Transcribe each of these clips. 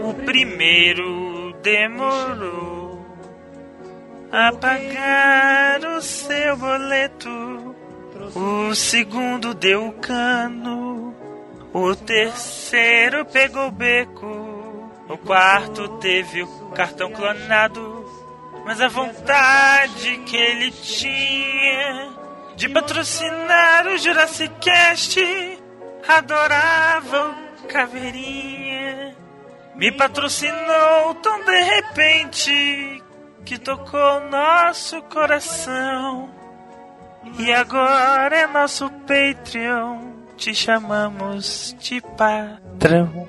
O primeiro demorou a pagar o seu boleto. O segundo deu cano. O terceiro pegou beco. O quarto teve o cartão clonado. Mas a vontade que ele tinha de patrocinar o Jurassic Cast adorava o Caveirinha. Me patrocinou tão de repente que tocou nosso coração. E agora é nosso Patreon. Te chamamos de patrão.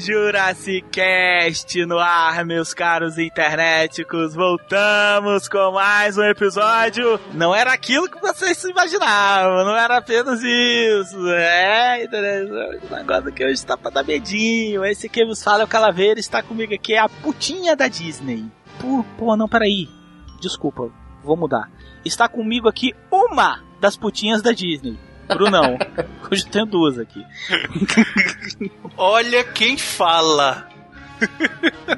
Jurassic Cast no ar, meus caros internéticos. Voltamos com mais um episódio. Não era aquilo que vocês imaginavam, não era apenas isso. É, internet, o negócio que hoje está pra dar medinho. Esse que vos fala é o Calaveira, está comigo aqui, é a putinha da Disney. Pô, pô, não, peraí. Desculpa, vou mudar. Está comigo aqui uma das putinhas da Disney. Brunão. Hoje eu tenho duas aqui. Olha quem fala.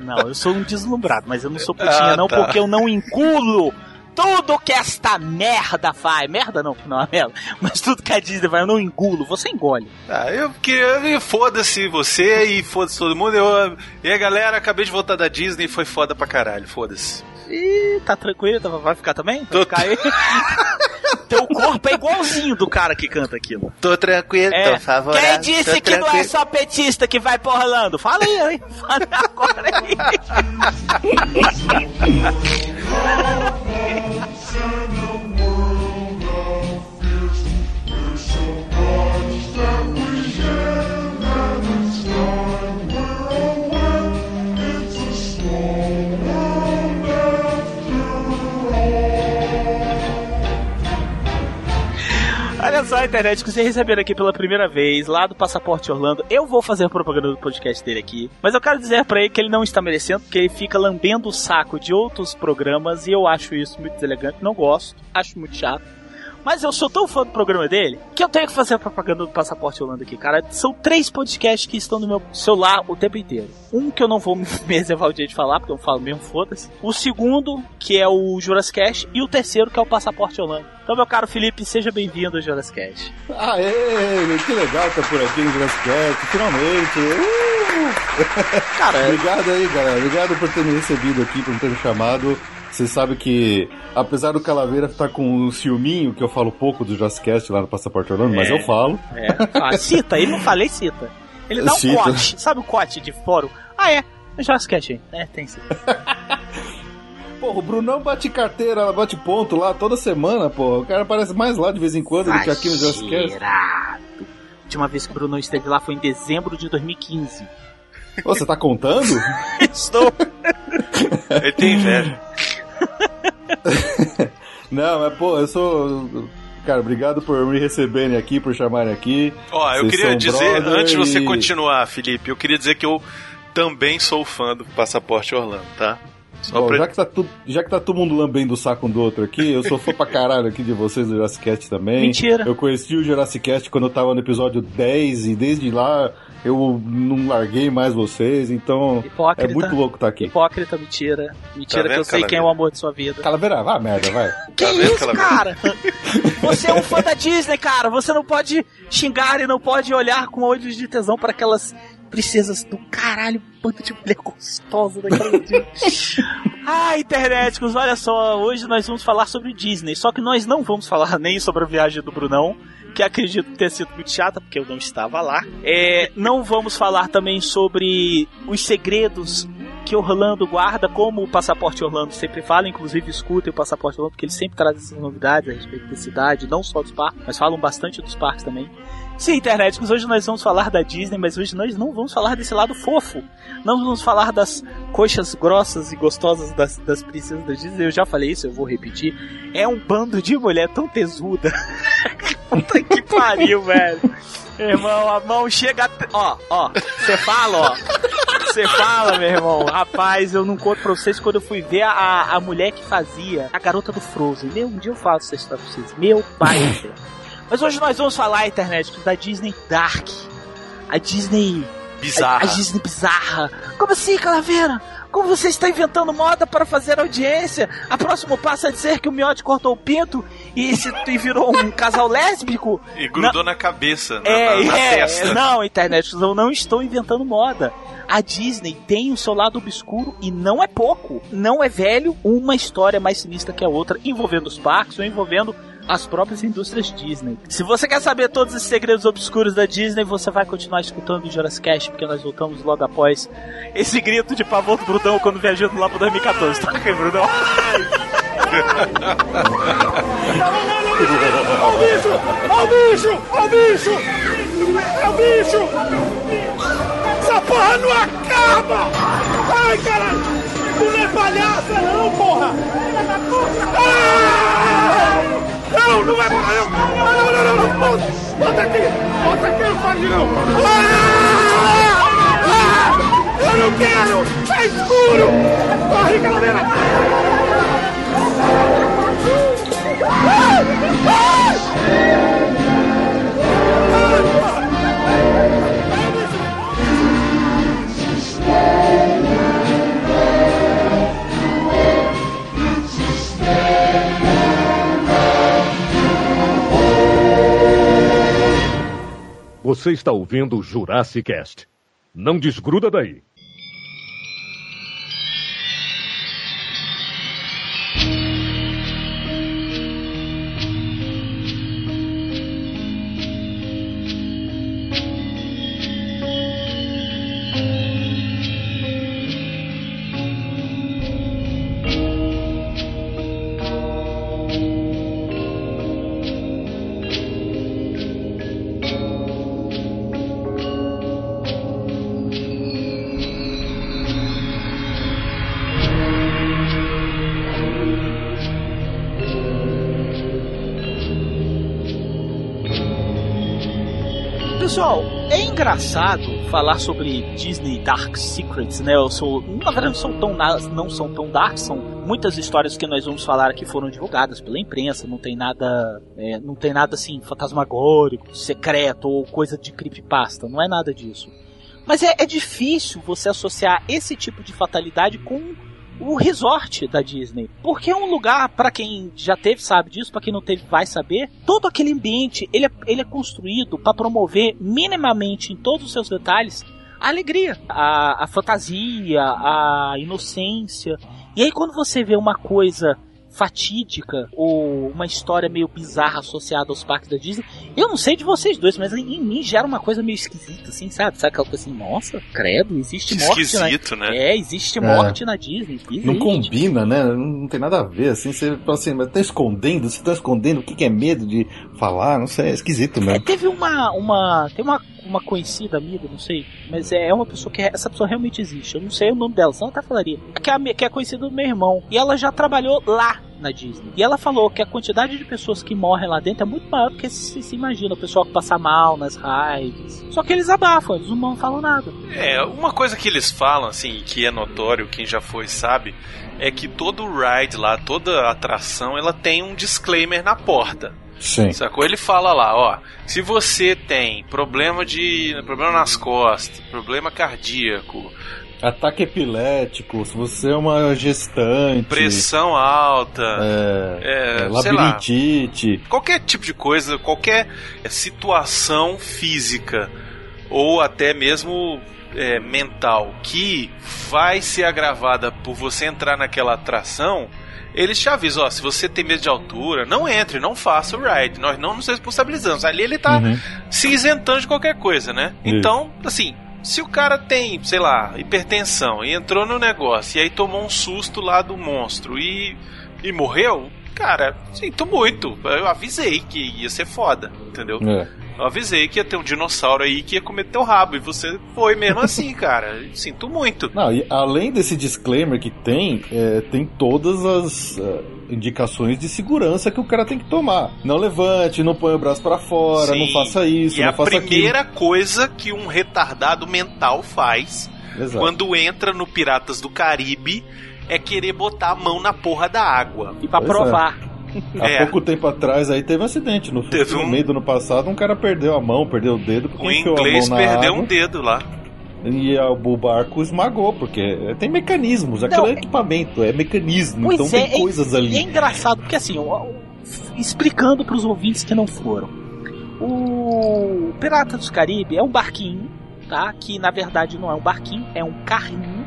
Não, eu sou um deslumbrado, mas eu não sou putinha Ah, não, tá. porque eu não enculo tudo que esta merda faz. Merda não, não é merda. Mas tudo que a Disney faz, eu não engulo. Você engole. Ah, eu queria. Foda-se você e foda-se todo mundo. Eu, e aí, galera, acabei de voltar da Disney e foi foda pra caralho. Foda-se. Ih, tá tranquilo? Tá- Vai ficar também? Vai Tô- ficar aí? Teu corpo é igualzinho do cara que canta aquilo. Tô tranquilo, É. tô favorável. Quem disse que não é só petista que vai pra Orlando? Fala aí, aí. Fala agora aí. Só, internet, que vocês receberam aqui pela primeira vez, lá do Passaporte Orlando. Eu vou fazer propaganda do podcast dele aqui. Mas eu quero dizer pra ele que ele não está merecendo, porque ele fica lambendo o saco de outros programas e eu acho isso muito deselegante. Não gosto, acho muito chato. Mas eu sou tão fã do programa dele que eu tenho que fazer a propaganda do Passaporte Holanda aqui, cara. São três podcasts que estão no meu celular o tempo inteiro. Um que eu não vou me reservar o dia de falar, porque eu falo mesmo, foda-se. O segundo, que é o Jurassic Cast. E o terceiro, que é o Passaporte Holanda. Então, meu caro Felipe, seja bem-vindo ao Jurassic Cast. Aê, que legal estar por aqui no Jurassic Cast, finalmente. Uh! Cara, Obrigado aí, galera. Obrigado por ter me recebido aqui, por ter me chamado. Você sabe que, apesar do Calaveira estar com um ciúminho, que eu falo pouco do Jurassic Cast lá no Passaporte Orlando, mas É. eu falo. é. Ah, cita, ele não falei cita. Ele dá um Cita. cote. Sabe o cote de fórum? Ah, é. No Jurassic Cast, hein? É, tem sim. Porra, o Brunão bate carteira, bate ponto lá toda semana, pô. O cara aparece mais lá de vez em quando do que aqui no Jurassic Cast. Exagerado. A última vez que o Bruno esteve lá foi em dezembro de 2015. Ô, você tá contando? Estou. Ele tem inveja. Não, mas pô, eu sou. Cara, obrigado por me receberem aqui, por chamarem aqui. Ó, eu Vocês queria dizer, antes de você continuar, Felipe, eu queria dizer que eu também sou fã do Passaporte Orlando, tá? Só Bom, pra- já, que tá tu- já que tá todo mundo lambendo o saco um do outro aqui, eu sou fã pra caralho aqui de vocês do Jurassic Cast também. Mentira. Eu conheci o Jurassic Cast quando eu tava no episódio 10 e desde lá eu não larguei mais vocês, então Hipócrita. é muito louco estar aqui. Hipócrita, mentira. Mentira Tá que eu vendo, sei quem é o Calaveira? amor de sua vida. Calaveira, vá merda, vai. Que Tá vendo, isso, Calaveira? cara? Você é um fã da Disney, cara. Você não pode xingar e não pode olhar com olhos de tesão para aquelas princesas do caralho, bando de mulher gostosa daquela Ah, internéticos, olha só, hoje nós vamos falar sobre Disney, só que nós não vamos falar nem sobre a viagem do Brunão, que acredito ter sido muito chata, porque eu não estava lá. É, não vamos falar também sobre os segredos que Orlando guarda, como o Passaporte Orlando sempre fala, inclusive escutem o Passaporte Orlando, porque ele sempre traz essas novidades a respeito da cidade, não só dos parques, mas falam bastante dos parques também. Sim, internéticos, hoje nós vamos falar da Disney, mas hoje nós não vamos falar desse lado fofo. Não vamos falar das coxas grossas e gostosas das, das princesas da Disney. Eu já falei isso, eu vou repetir. É um bando de mulher tão tesuda. Puta que pariu, velho. Irmão, a mão chega. até- Ó, ó. Você fala, ó. Você fala, meu irmão. Rapaz, eu não conto pra vocês quando eu fui ver a, a mulher que fazia a garota do Frozen. Meu, um dia eu falo essa história pra vocês. Meu pai. Mas hoje nós vamos falar, internet, da Disney Dark. A Disney. Bizarra. A, a Disney bizarra. Como assim, Calaveira? Como você está inventando moda para fazer audiência? A próximo passo é dizer que o Miotti cortou o pinto e, se, e virou um casal lésbico? E grudou na cabeça, na, É, na- na é, testa. não, internet, eu não estou inventando moda. A Disney tem o seu lado obscuro e não é pouco. Não é velho, uma história mais sinistra que a outra, envolvendo os parques ou envolvendo as próprias indústrias Disney. Se você quer saber todos os segredos obscuros da Disney, você vai continuar escutando o Jurassic Cast, porque nós voltamos logo após esse grito de pavor do Brudão quando viajando lá pro 2014. Tá aqui, Brudão? Ó o bicho! Ó o bicho! Ó o bicho! É o bicho! Essa porra não acaba! Ai, caralho! Tu não é palhaça, não, porra! Ah! Não, não é palhaça! Não, não, não, não, não! Bota, bota aqui! Bota aqui, não faz de não! Ah! Ah! Eu não quero! Tá escuro! Corre, calaveira! Você está ouvindo o Jurassic Cast. Não desgruda daí. Engraçado falar sobre Disney Dark Secrets, né? Eu sou, na verdade, não são tão não são tão dark, são muitas histórias que nós vamos falar aqui foram divulgadas pela imprensa, não tem nada, é, não tem nada assim fantasmagórico, secreto ou coisa de creepypasta, não é nada disso. Mas é, é difícil você associar esse tipo de fatalidade com o resort da Disney. Porque é um lugar, para quem já teve sabe disso, para quem não teve vai saber, todo aquele ambiente, ele é, ele é construído para promover minimamente em todos os seus detalhes a alegria, a, a fantasia, a inocência. E aí quando você vê uma coisa fatídica ou uma história meio bizarra associada aos parques da Disney, eu não sei de vocês dois, mas em mim gera uma coisa meio esquisita, assim, sabe? Sabe aquela coisa assim, nossa, credo, existe morte Esquisito, na... né? É, existe morte na Disney. Existe. Não combina, né? Não tem nada a ver, assim, você fala assim, mas tá escondendo, você tá escondendo, o que, que é medo de falar, não sei, é esquisito É, mesmo. teve uma, uma, tem uma, uma conhecida amiga, não sei, mas é uma pessoa que essa pessoa realmente existe. Eu não sei o nome dela, senão até falaria. Que é, que é conhecida do meu irmão. E ela já trabalhou lá, na Disney. E ela falou que a quantidade de pessoas que morrem lá dentro é muito maior do que se, se imagina. O pessoal que passa mal nas rides. Só que eles abafam, eles não falam nada. É, uma coisa que eles falam, assim, que é notório, quem já foi sabe, é que todo ride lá, toda atração, ela tem um disclaimer na porta. Sim. Sacou? Ele fala lá, ó, se você tem problema de problema nas costas, problema cardíaco, Ataque epilético, se você é uma gestante. pressão alta, É, é, é, sei lá, labirintite. qualquer tipo de coisa, qualquer situação física ou até mesmo é, mental que vai ser agravada por você entrar naquela atração, eles te avisam, ó, se você tem medo de altura, não entre, não faça o ride, nós não nos responsabilizamos. Ali ele tá Uhum. se isentando de qualquer coisa, né? Isso. Então, assim, se o cara tem, sei lá, hipertensão e entrou no negócio e aí tomou um susto lá do monstro e, e morreu, cara, sinto muito. Eu avisei que ia ser foda, entendeu? É. Eu avisei que ia ter um dinossauro aí que ia comer teu rabo e você foi mesmo assim, cara. Sinto muito. Não, e além desse disclaimer que tem, é, tem todas as é, indicações de segurança que o cara tem que tomar. Não levante, não põe o braço pra fora, Sim. não faça isso, E não a faça primeira coisa que um retardado mental faz aquilo. Exato. quando entra no Piratas do Caribe é querer botar a mão na porra da água. E pra Pois é. Há É. pouco tempo atrás aí teve um acidente. No, Teve no um- meio do ano passado, um cara perdeu a mão, perdeu o dedo, porque O inglês perdeu água, um dedo lá. e o barco esmagou, porque tem mecanismos, aquilo Não, é equipamento, é mecanismo, Pois então é, tem coisas ali. E é engraçado, porque assim, explicando pros ouvintes que não foram. O Pirata dos Caribe é um barquinho, tá? Que na verdade não é um barquinho, é um carrinho,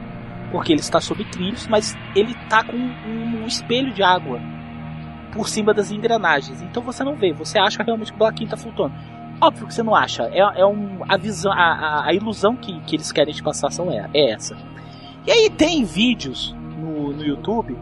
porque ele está sob trilhos, mas ele tá com um, um espelho de água por cima das engrenagens. Então você não vê, você acha realmente que o barquinho tá flutuando. Óbvio que você não acha, é, é um, a visão, a, a, a ilusão que, que eles querem te passar são é, é essa. E aí tem vídeos no, no YouTube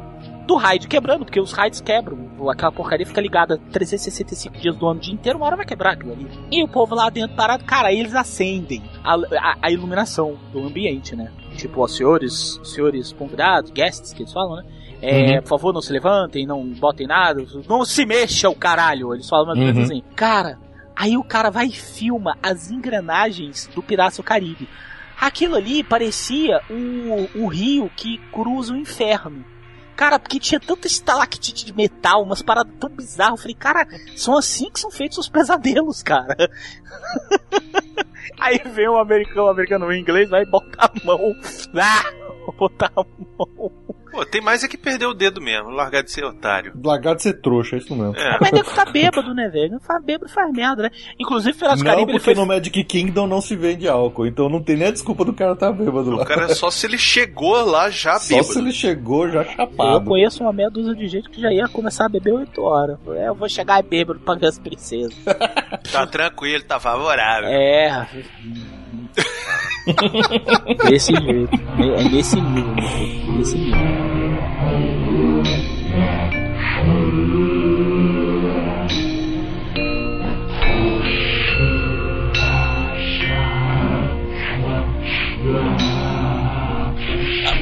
do raid quebrando, porque os raids quebram. Aquela porcaria fica ligada 365 dias do ano o dia inteiro, uma hora vai quebrar aquilo ali. E o povo lá dentro parado, cara, eles acendem a, a- a iluminação do ambiente, né? Tipo, ó, senhores, senhores convidados, guests que eles falam, né? É, Uhum. por favor, não se levantem, não botem nada, não se mexa o caralho. Eles falam mais ou menos assim. Cara, aí o cara vai e filma as engrenagens do Piratas do Caribe. Aquilo ali parecia o, o rio que cruza o inferno. Cara, porque tinha tanta estalactite de metal, umas paradas tão bizarras. Eu falei, cara, são assim que são feitos os pesadelos, cara. Aí vem um americano, um americano um inglês, vai botar a mão. Ah, botar a mão. Pô, tem mais é que perder o dedo mesmo, largar de ser otário. Largar de ser trouxa, é isso mesmo. É. Mas nego tá bêbado, né, velho? Não faz bêbado, faz merda, né? Inclusive, Piratas do Caribe, porque foi no Magic Kingdom não se vende álcool, então não tem nem a desculpa do cara tá bêbado lá. O cara é só se ele chegou lá já Só bêbado. se ele chegou já Eu chapado. conheço uma meia dúzia de gente que já ia começar a beber 8 horas. É, eu vou chegar bêbado pra ver as princesas. Tá tranquilo, tá favorável. É. Desse jeito. É nesse nível. Nesse nível.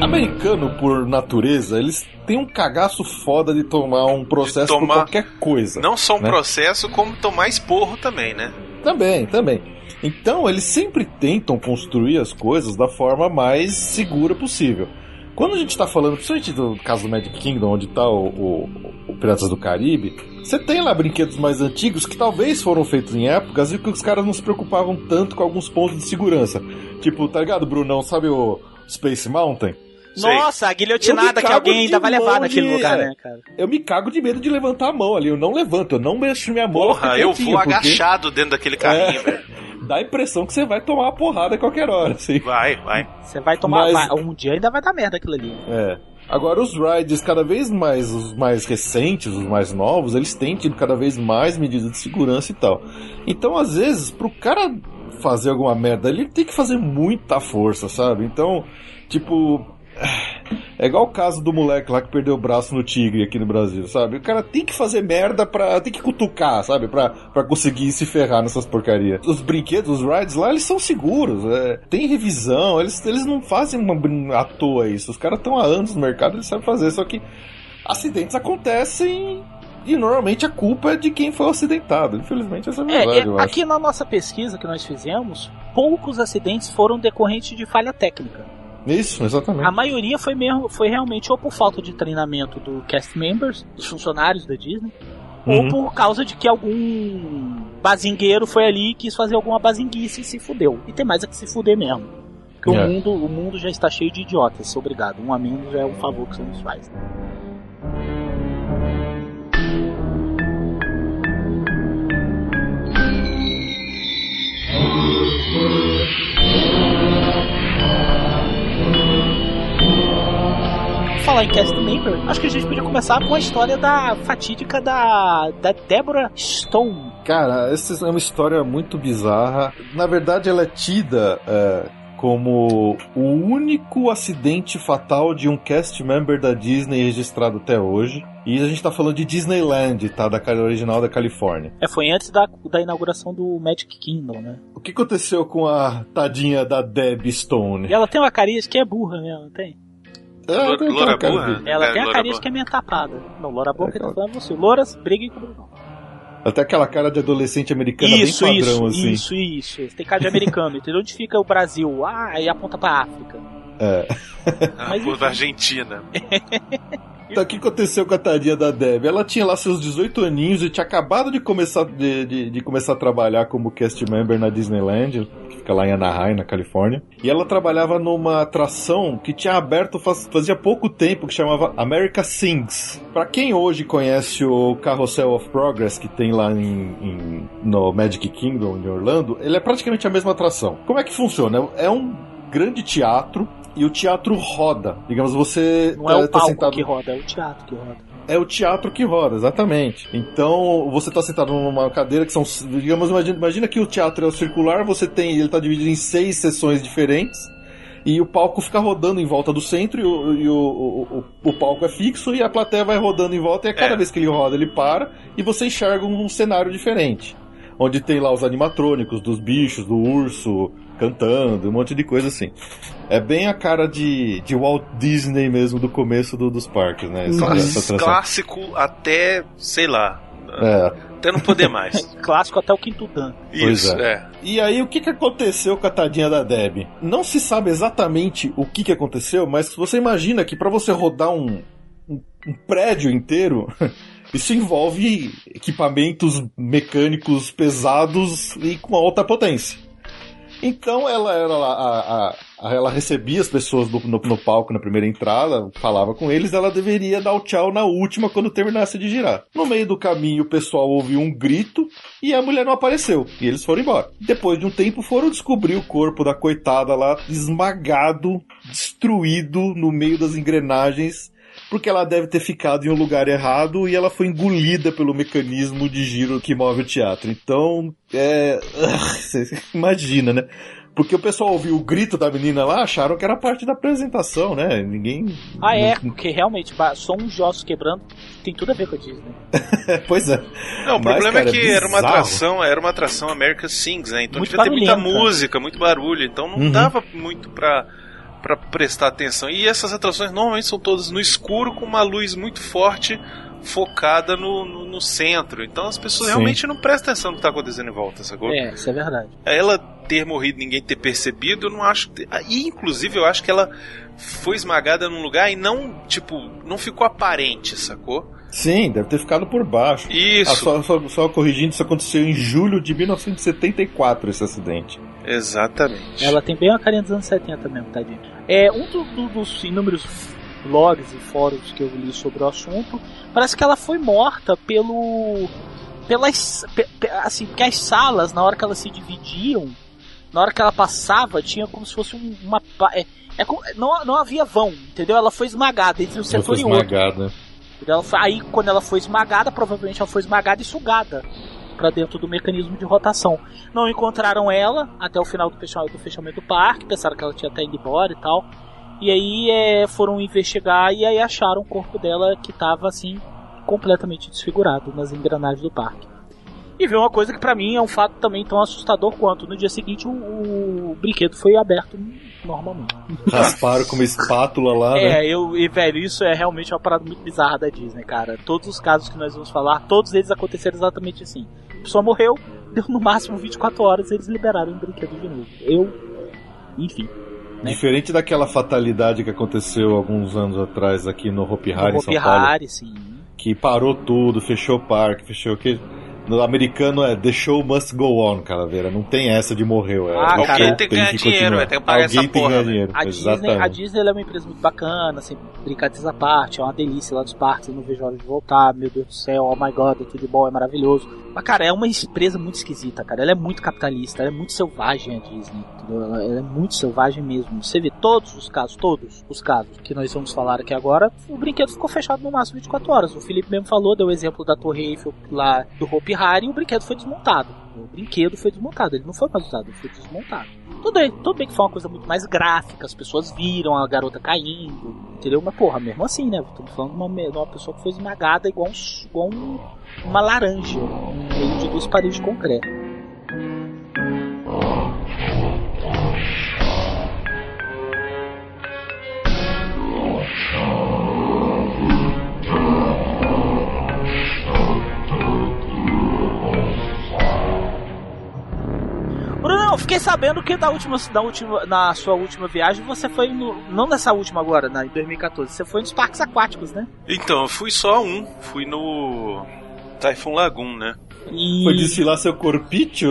Americano, por natureza, eles têm um cagaço foda de tomar um processo por tomar- qualquer coisa. Não só um né? processo, como tomar esporro também, né? Também, também. Então, eles sempre tentam construir as coisas da forma mais segura possível. Quando a gente tá falando, principalmente do caso do Magic Kingdom, onde tá o, o- o Piratas do Caribe, você tem lá brinquedos mais antigos que talvez foram feitos em épocas e que os caras não se preocupavam tanto com alguns pontos de segurança. Tipo, tá ligado, Brunão? Sabe o Space Mountain? Sei. Nossa, a Eu guilhotinada que alguém ainda de vai levar mão naquele de- lugar, é. né, cara? Eu me cago de medo de levantar a mão ali. Eu não levanto, eu não mexo minha mão. Porra, eu vou porque agachado dentro daquele carrinho, É. velho. Dá a impressão que você vai tomar uma porrada a qualquer hora, assim. Vai, vai. Você vai tomar. Mas- vai- um dia ainda vai dar merda aquilo ali. É. Agora os rides cada vez mais, os mais recentes, os mais novos, eles têm tido cada vez mais medidas de segurança e tal. Então, às vezes, pro cara fazer alguma merda, ele tem que fazer muita força, sabe? Então, tipo, é igual o caso do moleque lá que perdeu o braço no tigre aqui no Brasil, sabe? O cara tem que fazer merda pra. tem que cutucar, sabe? Pra, pra conseguir se ferrar nessas porcarias. Os brinquedos, os rides lá, eles são seguros, é, tem revisão, eles, eles não fazem uma à toa isso. Os caras estão há anos no mercado, eles sabem fazer, só que. acidentes acontecem e normalmente a culpa é de quem foi acidentado. Infelizmente, essa é a verdade, É, é, aqui na nossa pesquisa que nós fizemos, poucos acidentes foram decorrentes de falha técnica. Isso, exatamente. A maioria foi mesmo, foi realmente ou por falta de treinamento do cast members, dos funcionários da Disney, ou Uhum. por causa de que algum bazingueiro foi ali e quis fazer alguma bazinguice e se fudeu. E tem mais a que se fuder mesmo. Porque É. o, mundo, o mundo já está cheio de idiotas, obrigado. Um a menos já é um favor que você nos faz. Falar em cast member, acho que a gente podia começar com a história da fatídica da, da Deborah Stone. Cara, essa é uma história muito bizarra. Na verdade, ela é tida é, como o único acidente fatal de um cast member da Disney registrado até hoje. E a gente tá falando de Disneyland, tá? Da original da Califórnia. É, foi antes da, da inauguração do Magic Kingdom, né? O que aconteceu com a tadinha da Deb Stone? E ela tem uma carinha que é burra mesmo, não tem? Loura de- Ela É, tem a carinha Boa. que é meio tapada. Não, Loura Boa que É, tá falando você. Louras, briguem com o Bruno. Até aquela cara de adolescente americana Isso, bem isso, padrão, assim. isso, isso. Tem cara de americano, entendeu? Onde fica o Brasil? Ah, e aponta pra África. É. Ah, Mas enfim. da Argentina. Então, o que aconteceu com a tadinha da Deb? Ela tinha lá seus 18 aninhos e tinha acabado de começar, de, de- de começar a trabalhar como cast member na Disneyland, que fica lá em Anaheim, na Califórnia. E ela trabalhava numa atração que tinha aberto faz- fazia pouco tempo, que chamava America Sings. Pra quem hoje conhece o Carrossel of Progress, que tem lá em, em- no Magic Kingdom, em Orlando, ele é praticamente a mesma atração. Como é que funciona? É um grande teatro e o teatro roda. Digamos, você Não é eh, o tá palco sentado que roda, é o teatro que roda. é o teatro que roda, exatamente. Então, você tá sentado numa cadeira que são, digamos, imagina, imagina que o teatro é o circular, você tem, ele tá dividido em seis sessões diferentes, e o palco fica rodando em volta do centro, e o, e o, o, o- o palco é fixo, e a plateia vai rodando em volta, e a cada É. vez que ele roda, ele para, e você enxerga um cenário diferente. Onde tem lá os animatrônicos dos bichos, do urso cantando, um monte de coisa assim. É bem a cara de, de Walt Disney mesmo do começo do- dos parques, né? Essa- Class- essa atração. clássico até, sei lá, É. até não poder mais. Clássico até o quinto dan. Isso, é. é. E aí, o que, que aconteceu com a tadinha da Deb? Não se sabe exatamente o que, que aconteceu, mas você imagina que para você rodar um, um, um prédio inteiro, isso envolve equipamentos mecânicos pesados e com alta potência. Então ela era a, a- a- ela recebia as pessoas do- no, no palco na primeira entrada, falava com eles, ela deveria dar o tchau na última quando terminasse de girar. No meio do caminho o pessoal ouviu um grito e a mulher não apareceu. E eles foram embora. Depois de um tempo foram descobrir o corpo da coitada lá, esmagado, destruído no meio das engrenagens. Porque ela deve ter ficado em um lugar errado e ela foi engolida pelo mecanismo de giro que move o teatro. Então, é. Você imagina, né? Porque o pessoal ouviu o grito da menina lá, acharam que era parte da apresentação, né? Ninguém. Ah, é, porque realmente, só uns ossos quebrando tem tudo a ver com a Disney. pois é. Não, o Mas, problema cara, é que é era uma atração, era uma atração America Sings, né? Então Muito devia ter muita música, muito barulho, então não Uhum. dava muito pra, pra prestar atenção. E essas atrações normalmente são todas no escuro com uma luz muito forte focada no, no, no centro. Então as pessoas Sim. realmente não prestam atenção no que tá acontecendo em volta, sacou? É, isso é verdade. Ela ter morrido e ninguém ter percebido, eu não acho. que- ah, E inclusive eu acho que ela foi esmagada num lugar e não, tipo, não ficou aparente, sacou? Sim, deve ter ficado por baixo. Isso. Ah, só, só- só corrigindo, isso aconteceu em julho de 1974, esse acidente. Exatamente. Ela tem bem uma carinha dos anos 70 mesmo, tadinho. É, um do- do- dos inúmeros blogs e fóruns que eu li sobre o assunto, parece que ela foi morta pelo. pelas. pe- pe- assim, porque as salas, na hora que elas se dividiam, na hora que ela passava, tinha como se fosse um- uma. É, é não, não havia vão, entendeu? Ela foi esmagada entre um Ela setor foi e outro. esmagada. Ela foi- aí, quando ela foi esmagada, provavelmente ela foi esmagada e sugada para dentro do mecanismo de rotação. Não encontraram ela até o final do fechamento do, fechamento do parque, pensaram que ela tinha até ido embora e tal. E aí é, foram investigar e aí acharam o corpo dela que estava assim completamente desfigurado nas engrenagens do parque. E viu uma coisa que pra mim é um fato também tão assustador quanto. No dia seguinte o, o brinquedo foi aberto normalmente. Rasparam com uma espátula lá, né? É, eu, e velho, isso é realmente uma parada muito bizarra da Disney, cara. Todos os casos que nós vamos falar, todos eles aconteceram exatamente assim. A pessoa morreu, deu no máximo 24 horas e eles liberaram o brinquedo de novo. Eu, enfim. né? Diferente daquela fatalidade que aconteceu alguns anos atrás aqui no Hopi Hari, No em São Hopi Paulo. Hari, sim. que parou tudo, fechou o parque, fechou o que. No americano é The show must go on, Calaveira. Não tem essa de morreu. É, Ah, o cara, tem que ganhar dinheiro, continuar. é, tem que pagar Alguém essa tem que porra, né? dinheiro. A Disney, Exatamente. a Disney ela é uma empresa muito bacana, sem brincadeiras à parte, é uma delícia lá dos parques, eu não vejo a hora de voltar, meu Deus do céu, oh my god, é tudo de bom, é maravilhoso. Mas, cara, é uma empresa muito esquisita, cara, ela é muito capitalista, ela é muito selvagem a Disney, entendeu? Ela, ela é muito selvagem mesmo. Você vê todos os casos, todos os casos que nós vamos falar aqui agora, o brinquedo ficou fechado no máximo 24 horas. O Felipe mesmo falou, deu o exemplo da Torre Eiffel lá do Hopi E o brinquedo foi desmontado. O brinquedo foi desmontado, ele não foi mais usado, ele foi desmontado. Tudo bem, tudo bem que foi uma coisa muito mais gráfica, as pessoas viram a garota caindo, entendeu? Mas porra, mesmo assim, né? Estamos falando de uma, de uma pessoa que foi esmagada igual, igual um- uma laranja no meio de duas paredes de concreto. Bruno, eu fiquei sabendo que da última, da última, na sua última viagem você foi no, não nessa última agora, na, em 2014, você foi nos parques aquáticos, né? Então, eu fui só um. Fui no Typhoon Lagoon, né? E Foi desfilar seu corpício?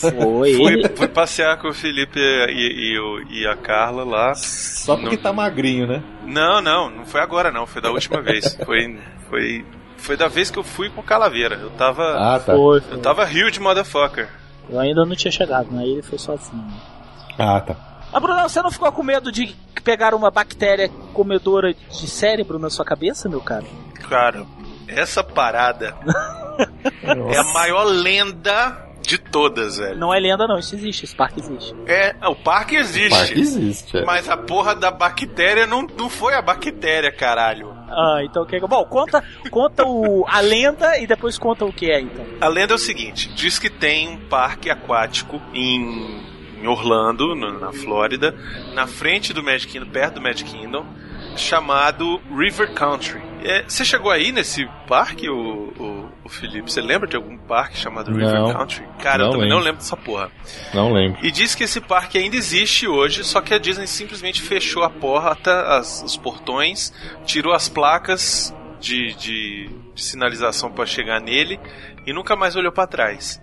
foi. Fui, fui passear com o Felipe e, e, e a Carla lá. Só porque Não. tá magrinho, né? Não, não, não foi agora não, foi da última vez. Foi, foi, foi da vez que eu fui com Calaveira. Eu tava, Ah, tá. Foi, foi. eu tava huge motherfucker. Eu ainda não tinha chegado, né? Ele foi sozinho. Ah, tá. Mas, Bruno, você não ficou com medo de pegar uma bactéria comedora de cérebro na sua cabeça, meu cara? Cara, essa parada é a maior lenda de todas, velho. Não é lenda, não. Isso existe. Esse parque existe. É, o parque existe. O parque existe. é. Mas a porra da bactéria não, não foi a bactéria, caralho. Ah, então o que? Bom, conta, conta o, a lenda e depois conta o que é, então. A lenda é o seguinte: diz que tem um parque aquático em, em Orlando, no- na Flórida, na frente do Magic Kingdom, perto do Magic Kingdom, chamado River Country. É, você chegou aí nesse parque, o, o, o Felipe? Você lembra de algum parque chamado River Não. Country? Cara, eu Não também lembro. não lembro dessa porra. Não lembro. E diz que esse parque ainda existe hoje, só que a Disney simplesmente fechou a porta, as- os portões, tirou as placas de, de- de sinalização para chegar nele e nunca mais olhou para trás.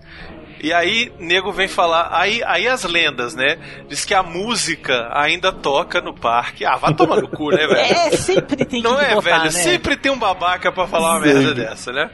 E aí, nego vem falar. Aí, aí as lendas, né? Diz que a música ainda toca no parque. Ah, vai tomar no cu, né, velho? É, sempre tem que Não é, botar, velho? né? Sempre tem um babaca pra falar uma merda dessa, né?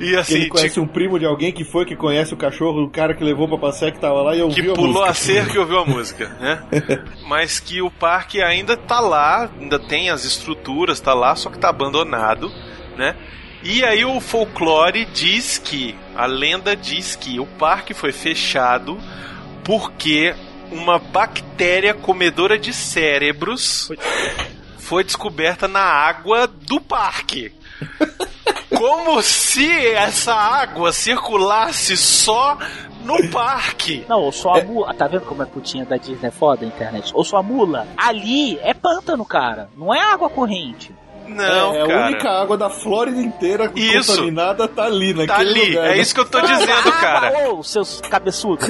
E assim, Ele conhece um primo de alguém que foi, que conhece o cachorro, o cara que levou pra passear que tava lá e que ouviu a pulou a cerca e ouviu a música, né? Mas que o parque ainda tá lá, ainda tem as estruturas, tá lá, só que tá abandonado, né? E aí o folclore diz que, a lenda diz que o parque foi fechado porque uma bactéria comedora de cérebros foi descoberta na água do parque. Como se essa água circulasse só no parque. Não, ou só a mula. Tá vendo como é putinha da Disney é foda a internet? Ou só a mula. Ali é pântano, cara. Não é água corrente. Não, é, cara. a única água da Flórida inteira Isso. contaminada tá ali, naquele Tá ali, lugar. é né? isso que eu tô dizendo, a cara. Ô, seus cabeçudos.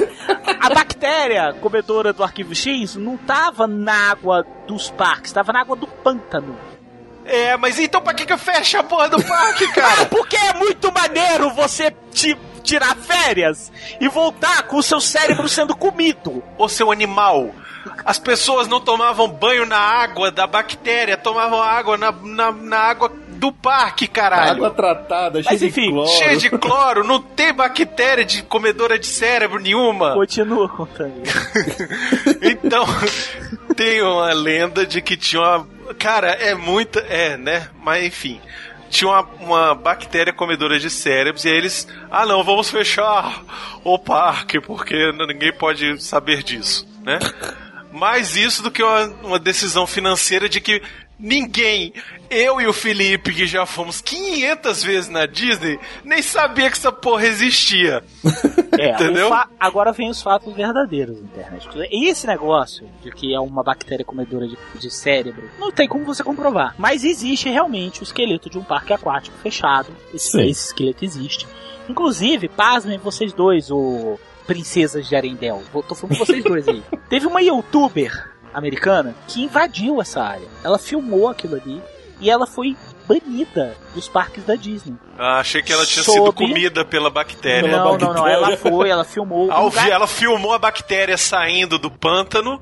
A bactéria comedora do arquivo X não tava na água dos parques, tava na água do pântano. É, mas então pra que que fecha a porra do parque, cara? Porque é muito maneiro você ti- tirar férias e voltar com o seu cérebro sendo comido. Ô seu animal, as pessoas não tomavam banho na água da bactéria, tomavam água na, na, na água do parque, caralho. Água tratada, cheia Mas, de enfim, cloro. Cheia de cloro, não tem bactéria de comedora de cérebro nenhuma. Continua contando. Então, tem uma lenda de que tinha uma. Cara, é muita. É, né? Mas enfim. Tinha uma, uma bactéria comedora de cérebros e aí eles. Ah, não, vamos fechar o parque porque ninguém pode saber disso, né? Mais isso do que uma, uma decisão financeira de que ninguém, eu e o Felipe, que já fomos 500 vezes na Disney, nem sabia que essa porra existia. É, Entendeu? agora vem os fatos verdadeiros da internet. E esse negócio de que é uma bactéria comedora de, de cérebro, não tem como você comprovar. Mas existe realmente o esqueleto de um parque aquático fechado. Esse, esse esqueleto existe. Inclusive, pasmem vocês dois, o Princesas de Arendelle. Vou- Tô falando com vocês dois aí. Teve uma youtuber americana que invadiu essa área. Ela filmou aquilo ali e ela foi banida dos parques da Disney. Ah, achei que ela tinha Sob- sido comida pela bactéria. Não, não, não. bactéria. Ela foi, ela filmou. Ao lugar- ela filmou a bactéria saindo do pântano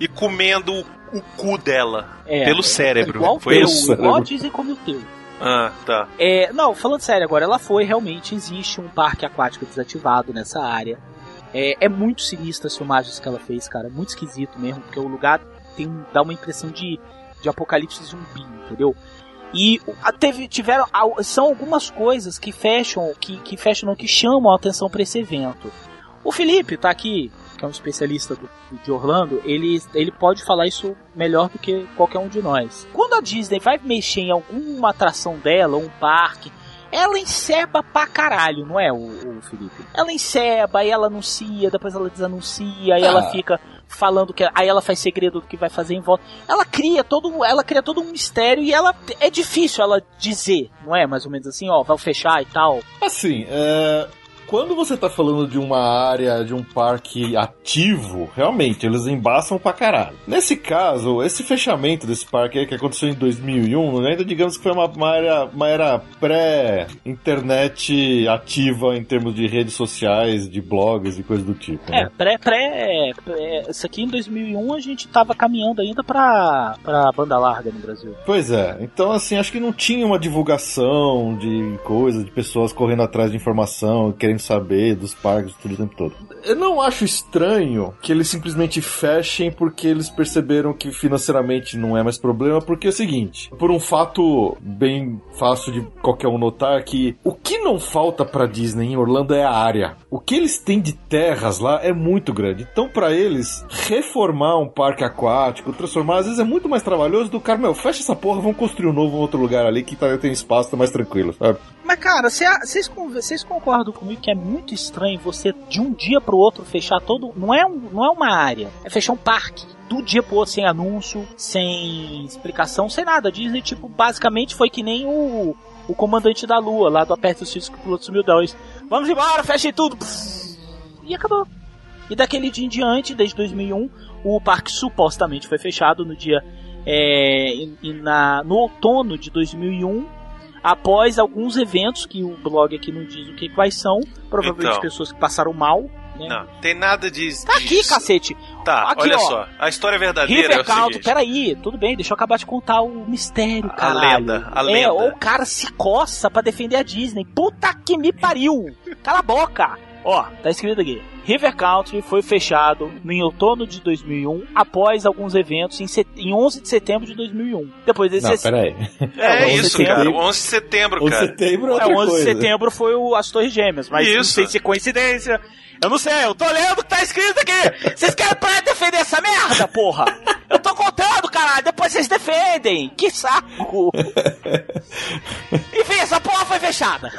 e comendo o, cu dela É, pelo cérebro. Igual Foi teu, isso? igual dizem como o teu. Ah, tá. É, não, falando sério agora, ela foi, realmente existe um parque aquático desativado nessa área. É, é muito sinistra as filmagens que ela fez, cara. Muito esquisito mesmo, porque o lugar tem, dá uma impressão de, de apocalipse zumbi, entendeu? E teve, tiveram, são algumas coisas que fecham, que, que fecham, que chamam a atenção para esse evento. O Felipe tá aqui, que é um especialista do, de Orlando, ele, ele pode falar isso melhor do que qualquer um de nós. Quando a Disney vai mexer em alguma atração dela, um parque, ela enceba pra caralho, não é, o, o Felipe? Ela enceba, aí ela anuncia, depois ela desanuncia, aí Ah. ela fica falando que aí ela faz segredo do que vai fazer em volta. Ela cria todo, ela cria todo um mistério e ela é difícil ela dizer, não é? Mais ou menos assim, ó, vai fechar e tal. Assim, é, quando você tá falando de uma área, de um parque ativo, realmente, eles embaçam pra caralho. Nesse caso, esse fechamento desse parque aí que aconteceu em 2001, né, ainda digamos que foi uma, uma era, uma era pré-internet ativa em termos de redes sociais, de blogs e coisas do tipo. É, né? pré, pré, pré- isso aqui em 2001 a gente tava caminhando ainda pra, pra banda larga no Brasil. Pois é, então assim, acho que não tinha uma divulgação de coisas, de pessoas correndo atrás de informação, querendo saber dos parques tudo o tempo todo. Eu não acho estranho que eles simplesmente fechem porque eles perceberam que financeiramente não é mais problema, porque é o seguinte, por um fato bem fácil de qualquer um notar que o que não falta pra Disney em Orlando é a área. O que eles têm de terras lá é muito grande. Então, pra eles, reformar um parque aquático, transformar, às vezes é muito mais trabalhoso do cara, meu, fecha essa porra, vamos construir um novo em outro lugar ali que tá, tem espaço, tá mais tranquilo, sabe? Mas, cara, vocês vocês concordam comigo que é muito estranho você, de um dia pro outro, fechar todo. Não é, um, não é uma área, é fechar um parque. Do dia pro outro, sem anúncio, sem explicação, sem nada. A Disney, tipo, basicamente foi que nem o, o comandante da lua, lá do Aperto Cintos que o piloto sumiu dois. Vamos embora, fechem tudo! E acabou. E daquele dia em diante, desde 2001, o parque supostamente foi fechado no dia. É, na, no outono de 2001, após alguns eventos que o blog aqui não diz o que quais são, provavelmente Então. pessoas que passaram mal. Né? Não, tem nada de. Tá aqui, disso. cacete. Tá, Aqui, olha ó. só. A história verdadeira é River o Count, seguinte. peraí, tudo bem, deixa eu acabar de contar o mistério, A caralho. lenda, a É, lenda. ou o cara se coça pra defender a Disney. Puta que me pariu! Cala a boca! Ó, tá escrito aqui. River Country foi fechado em outono de 2001, após alguns eventos em, set... em 11 de setembro de 2001. Depois desse... Não, peraí. É 11 de isso, setembro. cara. 11 de setembro, 11 de cara. setembro é É, outra 11 de coisa. setembro foi o, as Torres Gêmeas, mas não Isso. sei se é coincidência. Eu não sei, eu tô lendo o que tá escrito aqui. Vocês querem pra defender essa merda, porra? Eu tô contando, caralho, depois vocês defendem. Que saco. Enfim, essa porra foi fechada.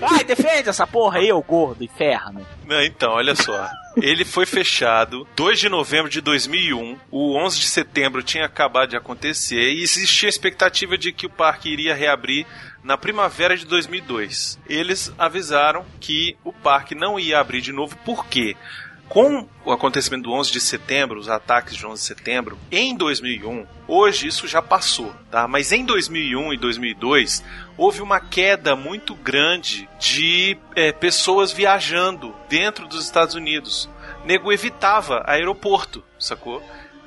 Vai, defende essa porra aí, ô gordo inferno. Não, então, olha só. Ele foi fechado 2 de novembro de 2001. O 11 de setembro tinha acabado de acontecer e existia a expectativa de que o parque iria reabrir na primavera de 2002. Eles avisaram que o parque não ia abrir de novo, por quê? Com o acontecimento do 11 de setembro, os ataques de 11 de setembro, em 2001, hoje isso já passou, tá? Mas em 2001 e 2002, houve uma queda muito grande de eh, pessoas viajando dentro dos Estados Unidos. Nego evitava aeroporto, sacou?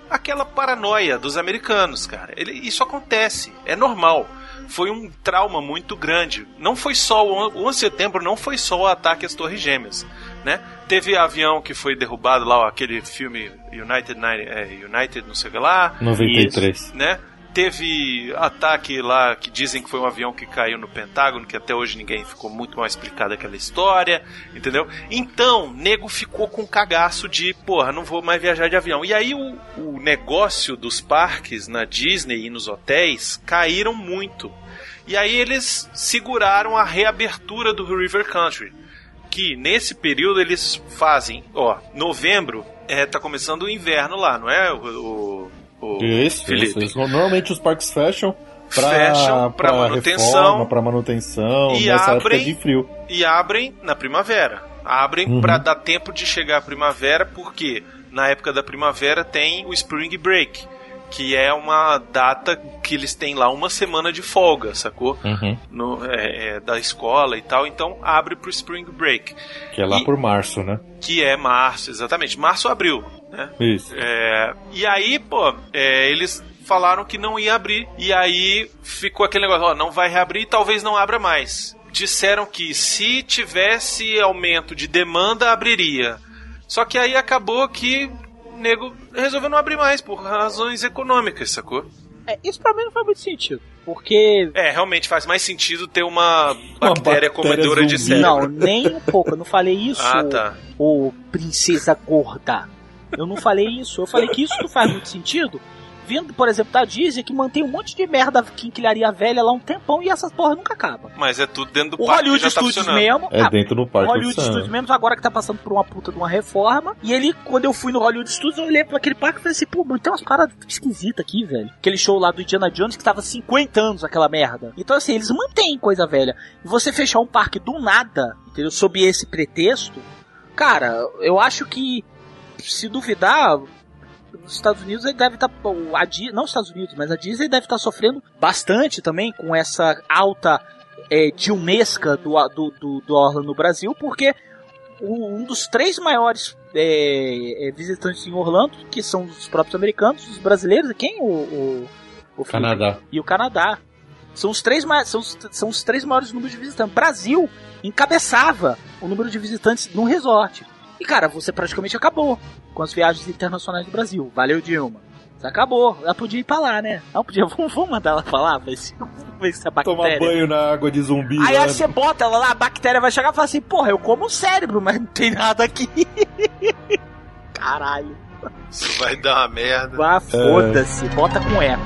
Aquela paranoia dos americanos, cara. Ele- isso acontece, é normal. Foi um trauma muito grande. Não foi só o on- o 11 de setembro, não foi só o ataque às Torres Gêmeas, né? Teve avião que foi derrubado lá, ó, aquele filme United, é, United não sei o que lá, 93. né? Teve ataque lá que dizem que foi um avião que caiu no Pentágono, que até hoje ninguém ficou muito mal explicado aquela história, entendeu? Então, nego ficou com cagaço de, porra, não vou mais viajar de avião. E aí o, o negócio dos parques na Disney e nos hotéis caíram muito. E aí eles seguraram a reabertura do River Country. Que nesse período eles fazem, ó, novembro é, tá começando o inverno lá, não é? O, o, o Isso, Felipe? isso. Normalmente os parques fecham pra, Fecham pra manutenção. pra manutenção, E abrem- de frio. e abrem na primavera. Abrem Uhum. pra dar tempo de chegar a primavera, porque na época da primavera tem o Spring Break, que é uma data que eles têm lá uma semana de folga, sacou? Uhum. No, é, é, da escola e tal, então abre pro Spring Break, Que é lá E- por março, né? que é março, exatamente, março abril, né? Isso. É, e aí, pô, é, eles falaram que não ia abrir. E aí ficou aquele negócio, ó, não vai reabrir e talvez não abra mais. Disseram que se tivesse aumento de demanda, abriria. Só que aí acabou que o nego resolveu não abrir mais, por razões econômicas, sacou? É, isso pra mim não faz muito sentido. Porque. É, realmente faz mais sentido ter uma bactéria, bactéria comedora de zumbi. Não, cérebro. nem um pouco. Eu não falei isso, Ah, tá. ô princesa gorda. Eu não falei isso. Eu falei que isso não faz muito sentido. Vindo, por exemplo, da Disney, que mantém um monte de merda quinquilharia velha lá um tempão e essas porra nunca acaba. Mas é tudo dentro do O parque que Hollywood já tá Studios mesmo. É ah, dentro do o parque Hollywood funcionando. Studios mesmo, agora que tá passando por uma puta de uma reforma. E ele, quando eu fui no Hollywood Studios, eu olhei pra aquele parque e falei assim, pô, mano, tem umas paradas esquisitas aqui, velho. Aquele show lá do Indiana Jones que tava 50 anos aquela merda. Então, assim, eles mantêm coisa velha. E você fechar um parque do nada, entendeu? Sob esse pretexto, cara, eu acho que, se duvidar, nos Estados Unidos ele deve estar. a Di- não os Estados Unidos, mas a Disney deve estar sofrendo bastante também com essa alta é, dilmesca do, do, do, do Orlando no Brasil, porque o- um dos três maiores é, é, visitantes em Orlando, que são os próprios americanos, os brasileiros, e quem? O, o, o? Canadá. e o Canadá. São os três, são os, são os três maiores números de visitantes. Brasil encabeçava o número de visitantes num resort. E cara, você praticamente acabou com as viagens internacionais do Brasil. Valeu, Dilma. Você acabou. Ela podia ir pra lá, né? Ela podia. Vamos, vamos mandar ela pra lá, ver se, ver se a bactéria. Tomar banho na água de zumbi. Aí aí você bota ela lá, a bactéria vai chegar e fala assim: Porra, eu como o cérebro, mas não tem nada aqui. Caralho. Isso vai dar uma merda. Vá, foda-se. Bota com eco.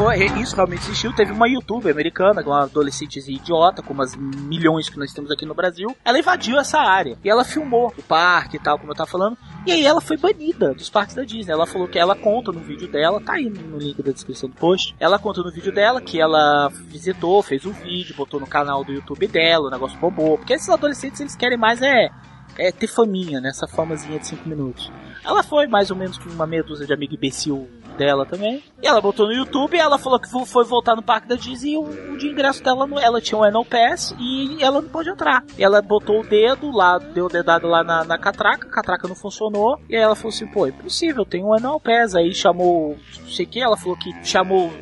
Foi, isso realmente existiu. Teve uma youtuber americana, uma adolescentezinha idiota, como as milhões que nós temos aqui no Brasil. Ela invadiu essa área e ela filmou o parque e tal, como eu tava falando. E aí ela foi banida dos parques da Disney. Ela falou que ela conta no vídeo dela, tá aí no link da descrição do post. Ela conta no vídeo dela que ela visitou, fez um vídeo, botou no canal do YouTube dela, o negócio bombou. Porque esses adolescentes eles querem mais é, é ter faminha, né? Essa famazinha de 5 minutos. Ela foi mais ou menos com uma meia dúzia de amigo imbecil dela também. E ela botou no YouTube ela falou que foi voltar no parque da Disney e o, de ingresso dela, não, ela tinha um Annual Pass e ela não pôde entrar. E ela botou o dedo lá, deu o dedado lá na, na catraca, a catraca não funcionou. E aí ela falou assim, pô, é impossível, tem um Annual Pass. Aí chamou, não sei o que, ela falou que chamou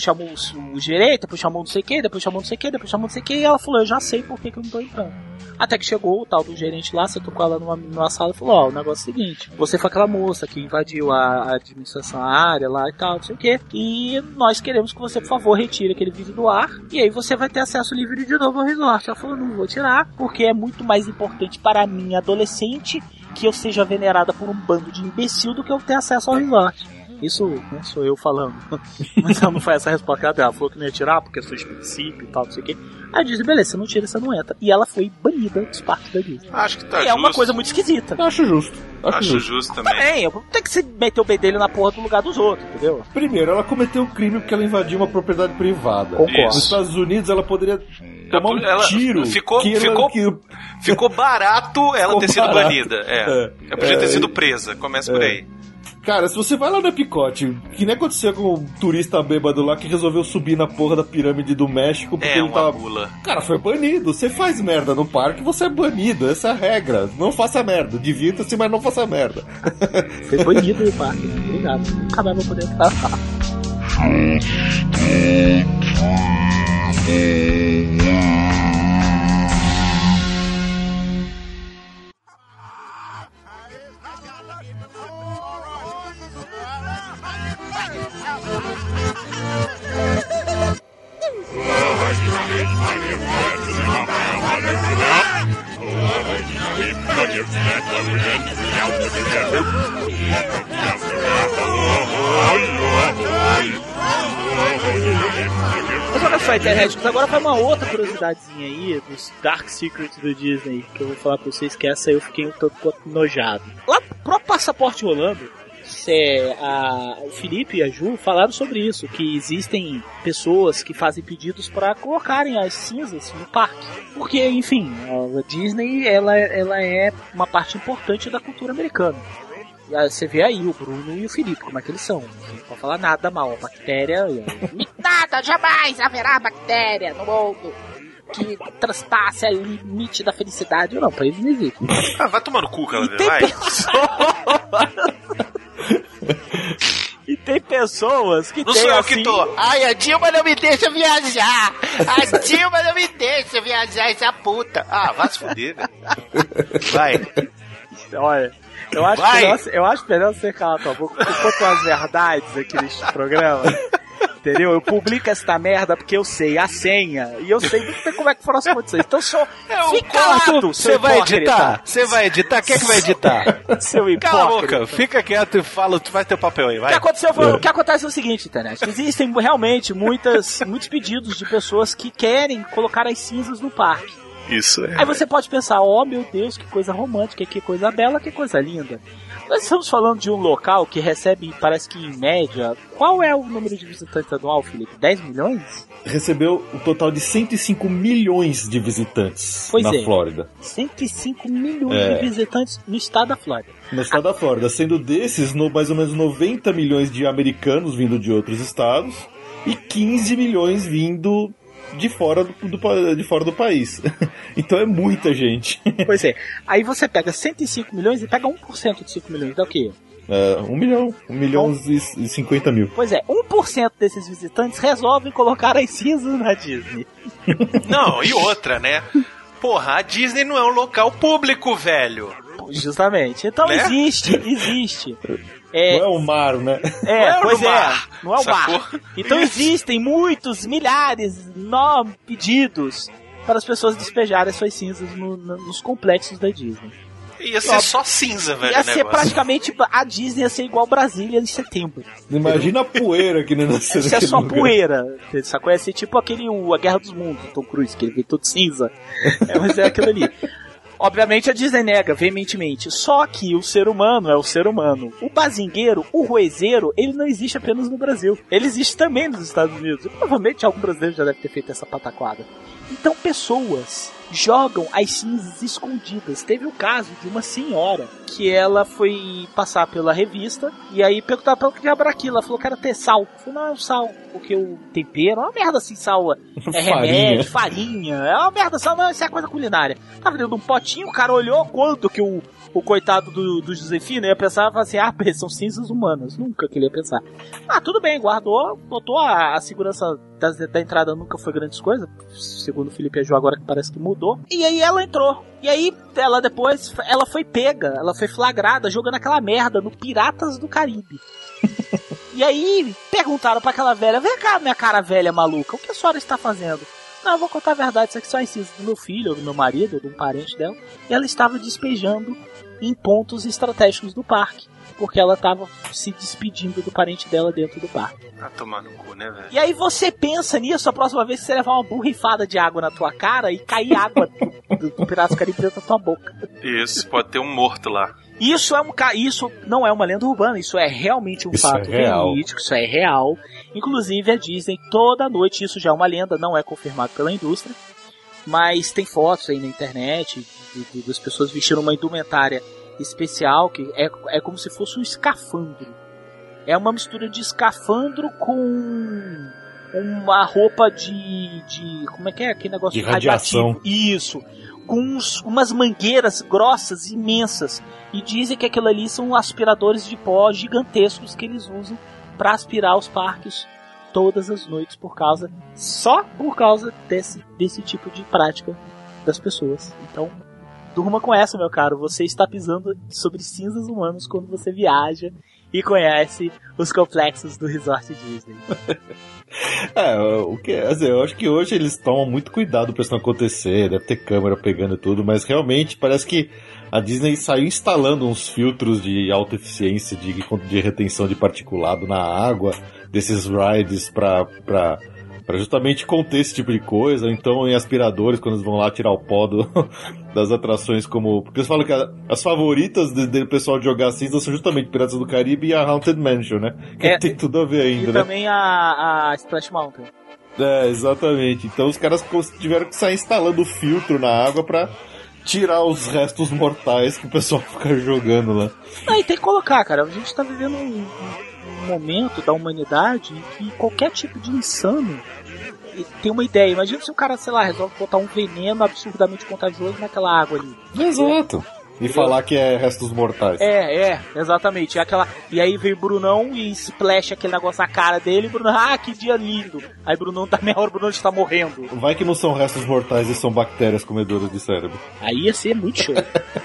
chamou o, gerente, depois chamou não sei o que, depois chamou não sei o que, depois chamou não sei o que, e ela falou, eu já sei por que, que eu não tô entrando. Até que chegou o tal do gerente lá, sentou com ela numa, numa sala e falou, ó, o negócio é o seguinte, você foi aquela moça que invadiu a, a administração, a área lá e tal, não sei o que, e nós queremos que você, por favor, retire aquele vídeo do ar, e aí você vai ter acesso livre de novo ao resort. Ela falou, não vou tirar, porque é muito mais importante para mim, adolescente, que eu seja venerada por um bando de imbecil do que eu ter acesso ao resort. Isso né, sou eu falando. Mas ela não foi essa a resposta que ela deu. Ela falou que não ia tirar porque questão de princípio e tal, não sei o quê. Aí eu disse, beleza, você não tira, você não entra. E ela foi banida dos parques da Disney. Acho que tá e é uma coisa muito esquisita. Acho justo. Acho, Acho justo. justo também. Também, eu- tem que se meter o bedelho na porra do lugar dos outros, entendeu? Primeiro, ela cometeu um crime porque ela invadiu uma propriedade privada. Concordo. Nos Estados Unidos, ela poderia tomar um Ela tiro. ficou- ficou- que- Ficou barato ela Ficou ter sido barato. banida. É. É. Ela podia ter É. sido presa. Começa por É. aí. Cara, se você vai lá no Epicote, que nem aconteceu com o turista bêbado lá que resolveu subir na porra da pirâmide do México porque É ele tava. bula. Cara, foi banido. Você faz merda no parque, você é banido. Essa é a regra. Não faça merda. Divirta-se, mas não faça merda. Foi banido do parque, né? Obrigado. Nunca mais vou poder entrar. Mas olha só, Internet, agora vai uma outra curiosidadezinha aí dos Dark Secrets do Disney, que eu vou falar pra vocês que essa eu fiquei um tanto nojado. Lá pro passaporte rolando, é, a, o Felipe e a Ju falaram sobre isso, que existem pessoas que fazem pedidos para colocarem as cinzas no parque. Porque, enfim, a Disney ela, ela é uma parte importante da cultura americana. E aí você vê aí o Bruno e o Felipe, como é que eles são. Não pode falar nada mal, a bactéria. nada, jamais haverá bactéria no mundo que traspasse o limite da felicidade. Não, pra eles não existe. Ah, vai tomar no cu, cara, tem vai. E tem pessoas que Não tem sou eu assim... que tô. Ai, a Dilma não me deixa viajar! A Dilma não me deixa viajar, essa puta! Ah, vai se fuder, velho. Vai. Olha, eu acho, Vai. melhor, eu acho melhor você calar tua boca porque conto as verdades aqui neste programa. Entendeu? Eu publico esta merda porque eu sei a senha e eu sei muito bem como é que foram as condições. Então, só fica calado, seu Você vai hipócrita. editar? Você vai editar? Quem é que vai editar? Seu Cala a hipócrita. boca, fica quieto e fala, tu vai ter o papel aí, O vai. que, aconteceu foi, o que acontece é o seguinte, internet. Existem realmente muitas, muitos pedidos de pessoas que querem colocar as cinzas no parque. Isso é. Aí você pode pensar, oh meu Deus, que coisa romântica, que coisa bela, que coisa linda. Nós estamos falando de um local que recebe, parece que em média, qual é o número de visitantes anual, Felipe? 10 milhões? Recebeu um total de 105 milhões de visitantes Pois na é. Flórida. 105 milhões É. de visitantes no estado da Flórida. No estado da Flórida, sendo desses no, mais ou menos 90 milhões de americanos vindo de outros estados e 15 milhões vindo de fora do, do de fora do país. então é muita gente. Pois é. Aí você pega 105 milhões e pega 1% de 5 milhões, dá o quê? É, um milhão, um milhão e e 50 mil. Pois é, 1% desses visitantes resolvem colocar as cinzas na Disney. Não, e outra, né? Porra, a Disney não é um local público, velho. Justamente. Então Né? existe, existe. É, Não é o mar, né? É, Não é pois no é, mar, não é o sacou? mar. Então existem muitos, milhares, no pedidos para as pessoas despejarem suas cinzas no- no- nos complexos da Disney. Ia ser só cinza, velho. Ia ser negócio. praticamente a Disney ia ser igual Brasília em setembro. Imagina a poeira que nem nasceu Isso é só lugar. poeira. Sacou? Ia ser tipo aquele o, A Guerra dos Mundos, do Tom Cruise, que ele vê todo cinza. É, mas é aquilo ali. Obviamente a Disney nega veementemente. Só que o ser humano é o ser humano. O bazingueiro, o roezeiro, ele não existe apenas no Brasil. Ele existe também nos Estados Unidos. E provavelmente algum brasileiro já deve ter feito essa pataquada. Então pessoas jogam as cinzas escondidas. Teve o caso de uma senhora que ela foi passar pela revista e aí perguntava pra ela o que diabo era aquilo. Ela falou que era ter sal. Eu falei, não é o sal, porque o tempero é uma merda assim, sal é remédio, farinha, é uma merda, sal não, isso é coisa culinária. Tava dentro de um potinho, o cara olhou quanto que o, o coitado do, do Josefino ia pensar assim, ah, são cinzas humanas. Nunca que ele ia pensar. Ah, tudo bem, guardou, botou a, a segurança da, da entrada nunca foi grandes coisas, segundo o Felipe Aju agora que parece que mudou. E aí ela entrou. E aí ela depois, ela foi pega, ela foi flagrada jogando aquela merda no Piratas do Caribe. E aí perguntaram pra aquela velha, vem cá, minha cara velha maluca, o que a senhora está fazendo? Não, eu vou contar a verdade, isso aqui são as cinzas do meu filho, ou do meu marido, ou de um parente dela. E ela estava despejando em pontos estratégicos do parque. Porque ela estava se despedindo do parente dela dentro do parque. Tá tomando cu, né, velho? E aí você pensa nisso a próxima vez que você levar uma borrifada de água na tua cara e cair água do, do Piratas do Caribe dentro da tua boca. Isso, pode ter um morto lá. Isso é um ca- isso não é uma lenda urbana, isso é realmente um Isso fato é real. verídico, isso é real. Inclusive a Disney toda noite, isso já é uma lenda, não é confirmado pela indústria, mas tem fotos aí na internet de, de- das pessoas vestindo uma indumentária especial que é, é como se fosse um escafandro. É uma mistura de escafandro com uma roupa de, de como é que é aquele negócio De radiação. radioativo? Isso com uns- umas mangueiras grossas, imensas. E dizem que aquilo ali são aspiradores de pó gigantescos que eles usam para aspirar os parques todas as noites por causa só por causa desse, desse tipo de prática das pessoas. Então, durma com essa, meu caro. Você está pisando sobre cinzas humanos quando você viaja e conhece os complexos do Resort Disney. É, o que, assim, eu acho que hoje eles tomam muito cuidado pra isso não acontecer, deve ter câmera pegando tudo, mas realmente parece que a Disney saiu instalando uns filtros de alta eficiência de, de retenção de particulado na água desses rides pra, pra, pra justamente conter esse tipo de coisa. Então, em aspiradores, quando eles vão lá tirar o pó do, das atrações, como. Porque eles falam que a- as favoritas do, pessoal de jogar cinza são justamente Piratas do Caribe e a Haunted Mansion, né? Que É, tem tudo a ver E ainda, né? também a, a Splash Mountain. É, exatamente. Então os caras tiveram que sair instalando filtro na água pra tirar os restos mortais que o pessoal fica jogando lá. Não, e tem que colocar, cara. A gente tá vivendo um, momento da humanidade em que qualquer tipo de insano e tem uma ideia. Imagina se o cara, sei lá, resolve botar um veneno absurdamente contagioso naquela água ali. Exato. E falar que é restos mortais. É, é, exatamente. É aquela... E aí veio o Brunão e splash aquele negócio na cara dele. E Brunão, ah, que dia lindo. Aí Brunão tá meia hora, o Brunão está morrendo. Vai que não são restos mortais e são bactérias comedoras de cérebro. Aí ia ser muito show.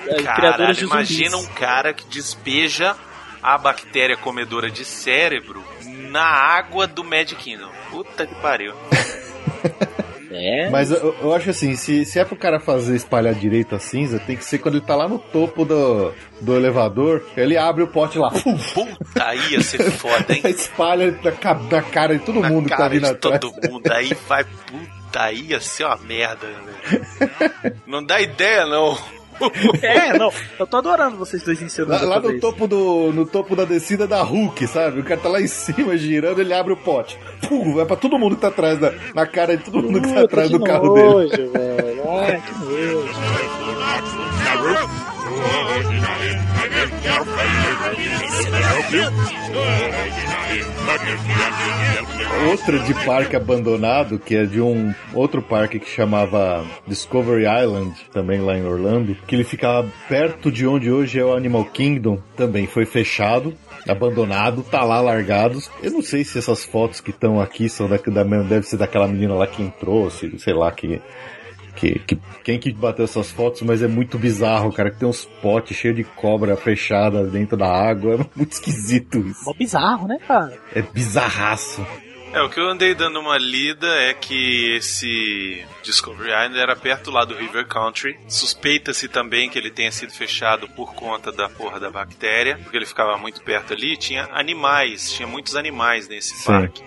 É, Caralho, Criadores de imagina um zumbis. cara que despeja a bactéria comedora de cérebro na água do Magic Kingdom. Puta que pariu. É. Mas eu, eu acho assim, se, se é pro cara fazer espalhar direito a cinza, tem que ser quando ele tá lá no topo do, do elevador, ele abre o pote lá, Puta, aí ia ser foda, hein? espalha na, na cara de todo Na mundo que tá vindo de atrás. todo mundo. Aí vai, puta, aí ia ser uma merda, velho. Não dá ideia, não. É, não. Eu tô adorando vocês dois ensinando. Lá, lá no topo do no topo da descida da Hulk, sabe? O cara tá lá em cima girando, ele abre o pote. Pum, vai pra todo mundo que tá atrás da na cara de todo mundo que tá atrás do carro dele. nojo, velho. Ai, que nojo. Outra de parque abandonado, que é de um outro parque que chamava Discovery Island, também lá em Orlando, que ele ficava perto de onde hoje é o Animal Kingdom, também foi fechado. Abandonado, tá lá largados. Eu não sei se essas fotos que estão aqui são da, da deve ser daquela menina lá que entrou, se, sei lá que que, que- quem que bateu essas fotos, mas é muito bizarro, cara, que tem uns potes cheios de cobra fechada dentro da água, é muito esquisito isso. Mó bizarro, né, cara? É bizarraço. É, o que eu andei dando uma lida é que esse Discovery Island era perto lá do River Country. Suspeita-se também que ele tenha sido fechado por conta da porra da bactéria, porque ele ficava muito perto ali. Tinha animais, tinha muitos animais nesse Sim. parque.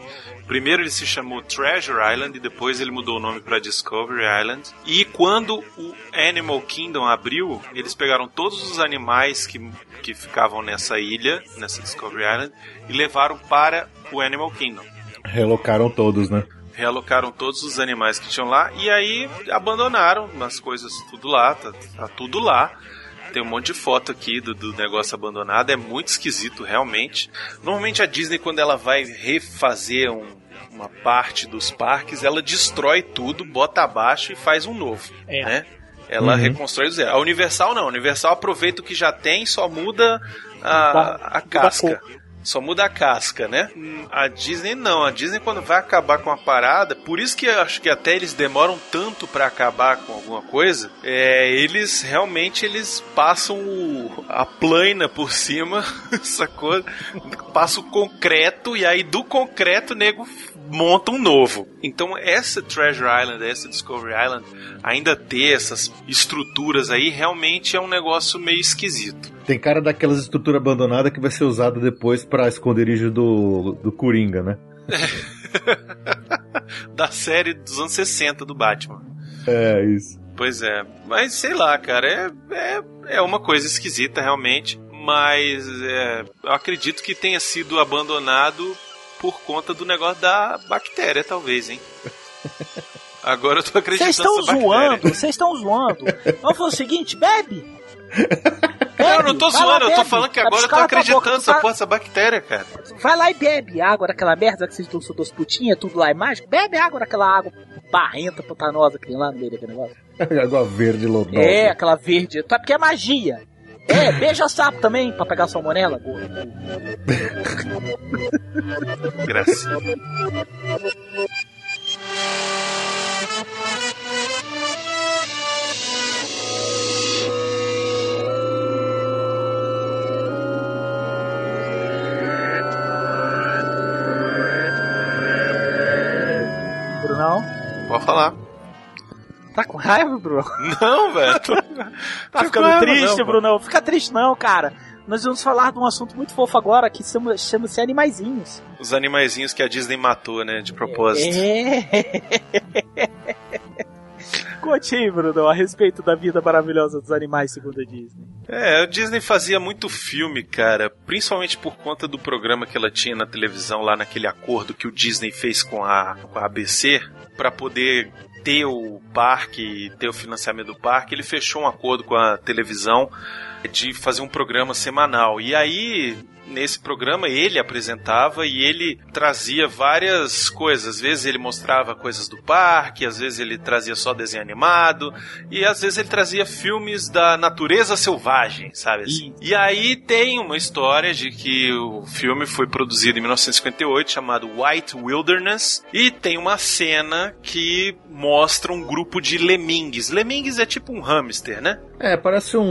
Primeiro ele se chamou Treasure Island e depois ele mudou o nome para Discovery Island. E quando o Animal Kingdom abriu, eles pegaram todos os animais que, que ficavam nessa ilha, nessa Discovery Island, e levaram para o Animal Kingdom Relocaram todos, né? realocaram todos os animais que tinham lá e aí abandonaram as coisas tudo lá, tá, tá tudo lá. Tem um monte de foto aqui do, do negócio abandonado, é muito esquisito realmente. Normalmente a Disney, quando ela vai refazer um- uma parte dos parques, ela destrói tudo, bota abaixo e faz um novo. É. Né? Ela Uhum. reconstrói do zero. A Universal não, a Universal aproveita o que já tem, só muda a, a Muda a casca. Só muda a casca, né? A Disney não. A Disney, quando vai acabar com a parada, por isso que eu acho que até eles demoram tanto pra acabar com alguma coisa, é, eles realmente eles passam o- a plana por cima, sacou? Passa o concreto e aí do concreto o nego monta um novo. Então essa Treasure Island, essa Discovery Island, ainda ter essas estruturas aí, realmente é um negócio meio esquisito. Tem cara daquelas estruturas abandonadas que vai ser usada depois pra esconderijo do, do Coringa, né? da série dos anos 60 do Batman. É, isso. Pois é, mas sei lá, cara, é, é, é uma coisa esquisita realmente, mas é, eu acredito que tenha sido abandonado por conta do negócio da bactéria, talvez, hein? Agora eu tô acreditando Vocês estão zoando, vocês estão zoando. Vamos fazer o seguinte, bebe. Não, eu não tô Vai lá, zoando, eu tô bebe. falando que Vai agora eu tô acreditando boca, nessa tá- porra dessa bactéria, cara. Vai lá e bebe água daquela merda que vocês estão duas putinhas, tudo lá é mágico. Bebe água daquela água barrenta, pantanosa que tem lá no meio daquele negócio. Água verde lodosa. É, aquela verde. Tá porque é magia. É, beija sapo também, pra pegar sua gordo. Graça. Brunão? Pode falar. Tá com raiva, Bruno? Não, velho. Tá ficando triste, não, Bruno? Fica triste não, cara. Nós vamos falar de um assunto muito fofo agora que chama- chama-se animaizinhos. Os animaizinhos que a Disney matou, né? De propósito. É. Conte aí, Bruno, a respeito da vida maravilhosa dos animais segundo a Disney. É, a Disney fazia muito filme, cara, principalmente por conta do programa que ela tinha na televisão lá naquele acordo que o Disney fez com a, com a ABC para poder ter o parque, ter o financiamento do parque, ele fechou um acordo com a televisão de fazer um programa semanal. E aí, nesse programa, ele apresentava e ele trazia várias coisas. Às vezes ele mostrava coisas do parque, às vezes ele trazia só desenho animado, e às vezes ele trazia filmes da natureza selvagem, sabe assim? E aí tem uma história de que o filme foi produzido em 1958, chamado White Wilderness, e tem uma cena que mostra um grupo de lemingues. Lemingues é tipo um hamster, né? É, parece um,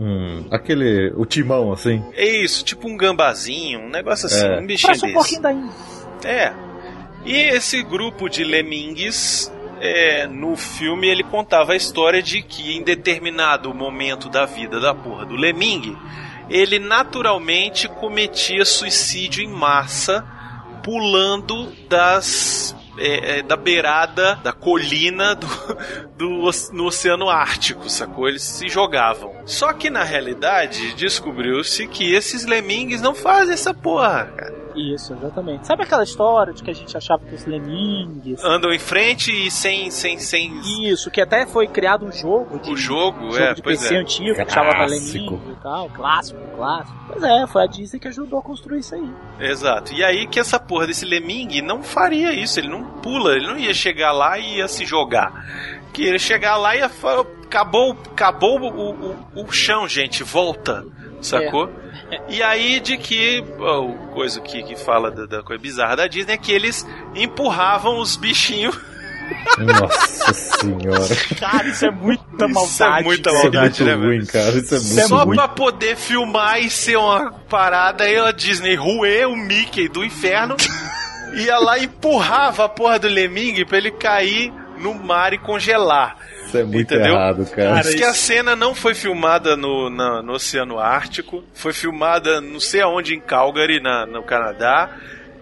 um. aquele. o timão, assim. É isso, tipo um gambazinho, um negócio assim, É. um bichinho Parece um desse. pouquinho da Índia. É. E esse grupo de lemingues, é, no filme, ele contava a história de que em determinado momento da vida da porra do lemingue, ele naturalmente cometia suicídio em massa, pulando das. É, é, da beirada da colina do, do, no Oceano Ártico, sacou? Eles se jogavam. Só que na realidade descobriu-se que esses lemingues não fazem essa porra, cara. Isso, exatamente. Sabe aquela história de que a gente achava que os lemingues... andam em frente e sem sem sem Isso, que até foi criado um jogo de, o jogo, jogo é, de pois PC é. antigo, que chamava Clássico. Lemingue e tal, clássico, clássico. Pois é, foi a Disney que ajudou a construir isso aí. Exato. E aí que essa porra desse Lemming não faria isso, ele não pula, ele não ia chegar lá e ia se jogar. Que ele ia chegar lá e ia falar, acabou, acabou o, o, o chão, gente, volta. Sacou? E aí de que o coisa que, que fala da, da coisa bizarra da Disney é que eles empurravam os bichinhos. Nossa senhora. Cara, isso é muita maldade. Isso é muita Isso é maldade, muito né, ruim, cara. Isso é muito Só ruim. pra poder filmar e ser uma parada, aí a Disney ruê o Mickey do inferno, ia lá e empurrava a porra do Lemming pra ele cair no mar e congelar. Isso é muito Entendeu? errado, cara. Diz que a cena não foi filmada no, na- no Oceano Ártico, foi filmada não sei aonde em Calgary, na, no Canadá,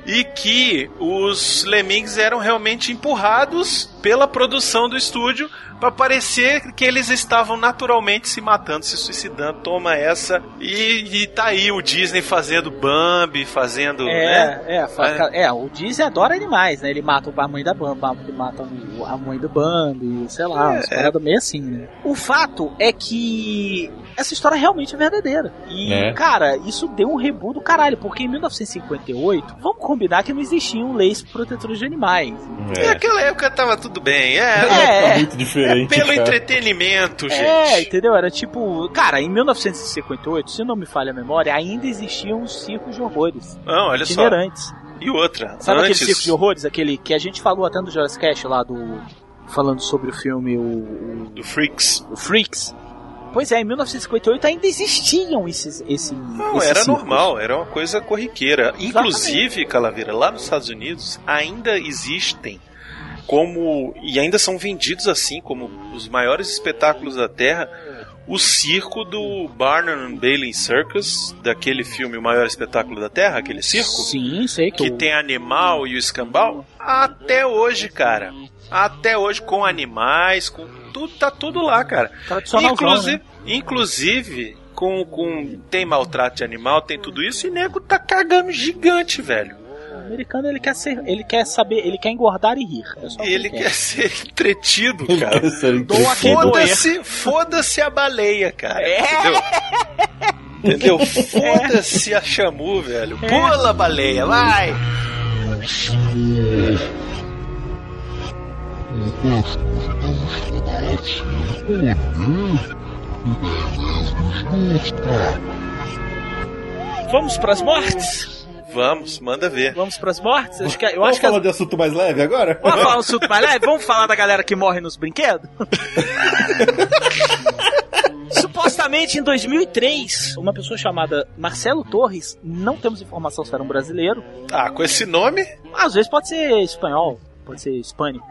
e que os Lemmings eram realmente empurrados pela produção do estúdio para parecer que eles estavam naturalmente se matando, se suicidando. Toma essa. E, e tá aí o Disney fazendo Bambi, fazendo. né? É, é, é, o Disney adora animais, né? Ele mata a mãe da Bambi, mata a mãe do Bambi, sei lá, umas paradas meio assim, né? O fato é que essa história realmente é verdadeira. E, É. cara, isso deu um rebu do caralho, porque em 1958, vamos combinar que não existiam leis protetores de animais. E naquela época tava tudo bem. É, É, Tá muito diferente. é pelo cara. entretenimento, gente. É, entendeu? Era tipo. Cara, em 1958, se não me falha a memória, ainda existiam os circos de horrores. Não, olha só. itinerantes. E outra, Sabe antes. aquele circo de horrores? Aquele que a gente falou até no Jurassic Cast lá do. Falando sobre o filme o, o, do Freaks. o Freaks. Pois é, em 1958 ainda existiam esses. Esse, Não, esses era circos. normal, era uma coisa corriqueira. Inclusive, Calaveira, lá nos Estados Unidos ainda existem como e ainda são vendidos assim como os maiores espetáculos da Terra. O circo do Barnum and Bailey Circus, daquele filme O Maior Espetáculo da Terra, aquele circo, Sim, sei que o- tem animal e o escambau, até hoje, cara. Até hoje com animais, com tudo, tá tudo lá, cara. Tradicionalzão, Inclusive, né? inclusive com, com tem maltrato de animal, tem tudo isso e nego tá cagando gigante, velho. O americano ele quer ser. Ele quer saber. Ele quer engordar e rir. É só o que Ele quer ser entretido, Ele cara. quer. Foda-se, foda-se a baleia, cara. É. Entendeu? Entendeu? Foda-se a chamu, velho. É. Pula, baleia, vai! Vamos pras mortes? Vamos, manda ver. Vamos pras mortes? Acho que, eu Vamos acho que falar as- de assunto mais leve agora? Vamos falar um assunto mais leve? Vamos falar da galera que morre nos brinquedos? Supostamente em 2003, uma pessoa chamada Marcelo Torres, não temos informação se era um brasileiro, Ah, com esse nome? às vezes pode ser espanhol, pode ser hispânico.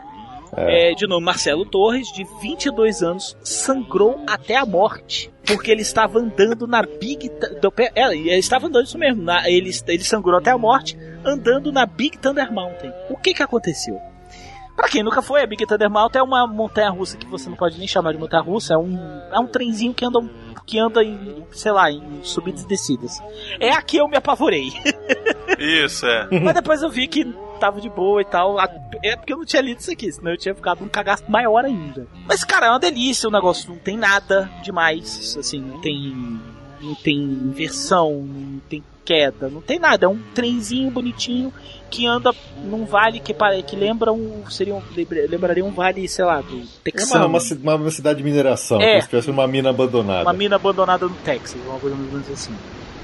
É, de novo, Marcelo Torres, de 22 anos, sangrou até a morte. Porque ele estava andando na Big. Do- é, ele estava andando isso mesmo. na- ele, ele sangrou até a morte andando na Big Thunder Mountain. O que que aconteceu? Pra quem nunca foi, a Big Thunder Mountain é uma montanha russa que você não pode nem chamar de montanha russa, é um, é um trenzinho que anda, que anda em, sei lá, em subidas e descidas. É aqui eu me apavorei. Isso, é. Mas depois eu vi que tava de boa e tal. É porque eu não tinha lido isso aqui, senão eu tinha ficado um cagaço maior ainda. Mas, cara, é uma delícia o negócio. Não tem nada demais. Assim, não tem. Não tem inversão, não tem queda, não tem nada. É um trenzinho bonitinho que anda num vale que, que lembra um. Seria um, lembra- lembraria um vale, sei lá, do É Texano. uma, uma, uma- cidade de mineração, É. como se uma mina abandonada. Uma mina abandonada no Texas, uma coisa mais ou menos assim.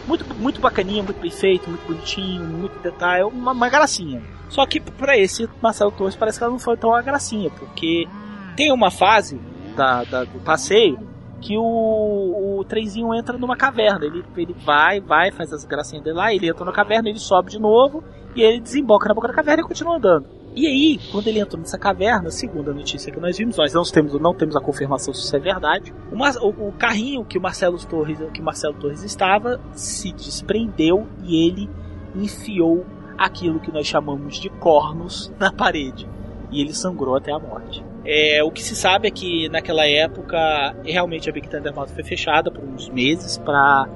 Muito, muito bacaninha, muito bem feito, muito bonitinho, muito detalhe, uma, uma gracinha. Só que pra esse Marcelo Torres parece que ela não foi tão uma gracinha, porque tem uma fase da, da- do passeio que o, o trenzinho entra numa caverna. Ele, ele vai, vai, faz as gracinhas dele lá, ele entra na caverna, ele sobe de novo e ele desemboca na boca da caverna e continua andando. E aí, quando ele entrou nessa caverna, segundo a notícia que nós vimos, nós não temos, não temos a confirmação se isso é verdade. O, o- o carrinho que o Marcelo Torres, que o Marcelo Torres estava, se desprendeu e ele enfiou aquilo que nós chamamos de cornos na parede. E ele sangrou até a morte. É, o que se sabe é que naquela época realmente a Big Thunder Mountain foi fechada por uns meses para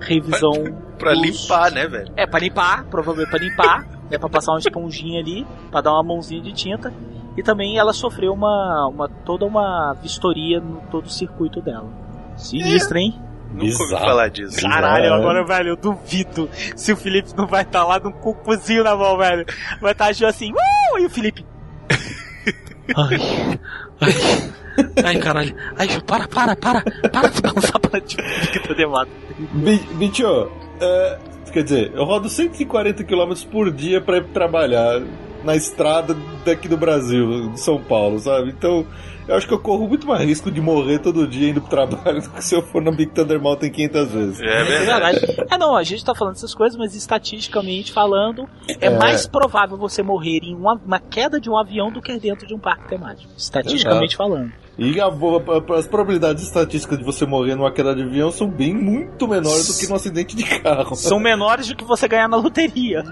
revisão Pra dos- limpar, né, velho? é, pra limpar, provavelmente pra limpar, é pra passar uma esponjinha ali, pra dar uma mãozinha de tinta. E também ela sofreu uma, uma toda uma vistoria no todo o circuito dela. Sinistra, hein? Nunca ouvi falar disso. Caralho, agora, velho, eu duvido se o Felipe não vai estar lá num cupuzinho na mão, velho. Vai estar tá assim, uh! E o Felipe. Ai, ai, ai, caralho. Ai, para, para, para, para de balançar para de fica demado. Bi- Bicho, é, quer dizer, eu rodo 140 km por dia pra ir trabalhar na estrada daqui do Brasil, de São Paulo, sabe? Então, eu acho que eu corro muito mais risco de morrer todo dia indo pro trabalho do que se eu for na Big Thunder Mountain 500 vezes. É É verdade. É, não, a gente tá falando essas coisas, mas estatisticamente falando, é, É. mais provável você morrer em uma, uma queda de um avião do que dentro de um parque temático. Estatisticamente falando. E a a- as probabilidades estatísticas de você morrer numa queda de avião são bem muito menores do que num acidente de carro. São menores do que você ganhar na loteria.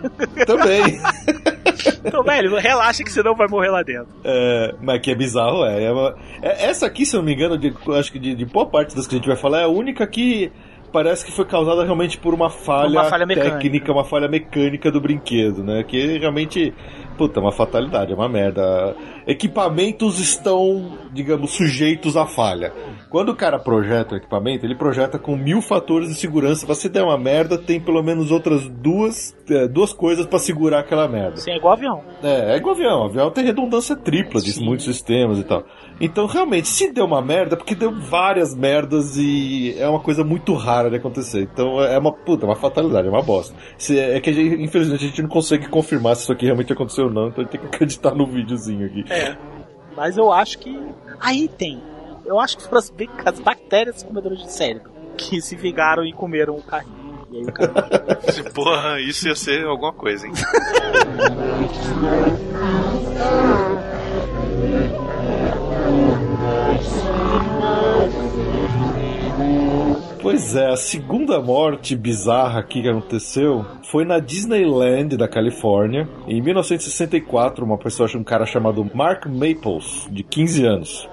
Também. Então, velho, relaxa que você não vai morrer lá dentro. É, mas que é bizarro, é. É uma- é- essa aqui, se eu não me engano, de, acho que de, de boa parte das que a gente vai falar, é a única que parece que foi causada realmente por uma falha, Uma falha técnica, uma falha mecânica do brinquedo, né? Que realmente, puta, é uma fatalidade, é uma merda. Equipamentos estão, digamos, sujeitos à falha. Quando o cara projeta o equipamento, ele projeta com mil fatores de segurança. Se der uma merda, tem pelo menos outras duas, é, duas coisas pra segurar aquela merda. Assim, é igual avião. É, é igual avião. avião tem redundância tripla de Sim. muitos sistemas e tal. Então, realmente, se deu uma merda, é porque deu várias merdas e é uma coisa muito rara de acontecer. Então, é uma puta, é uma fatalidade, é uma bosta. Se- é que, a gente, infelizmente, a gente não consegue confirmar se isso aqui realmente aconteceu ou não, então a gente tem que acreditar no videozinho aqui. É. Mas eu acho que. Aí tem. Eu acho que foram as, as bactérias comedoras de cérebro que se vingaram e comeram o carrinho. E aí o cara. Porra, isso ia ser alguma coisa, hein? Pois é, a segunda morte bizarra aqui que aconteceu foi na Disneyland da Califórnia. Em 1964, uma pessoa, um cara chamado Mark Maples, de 15 anos,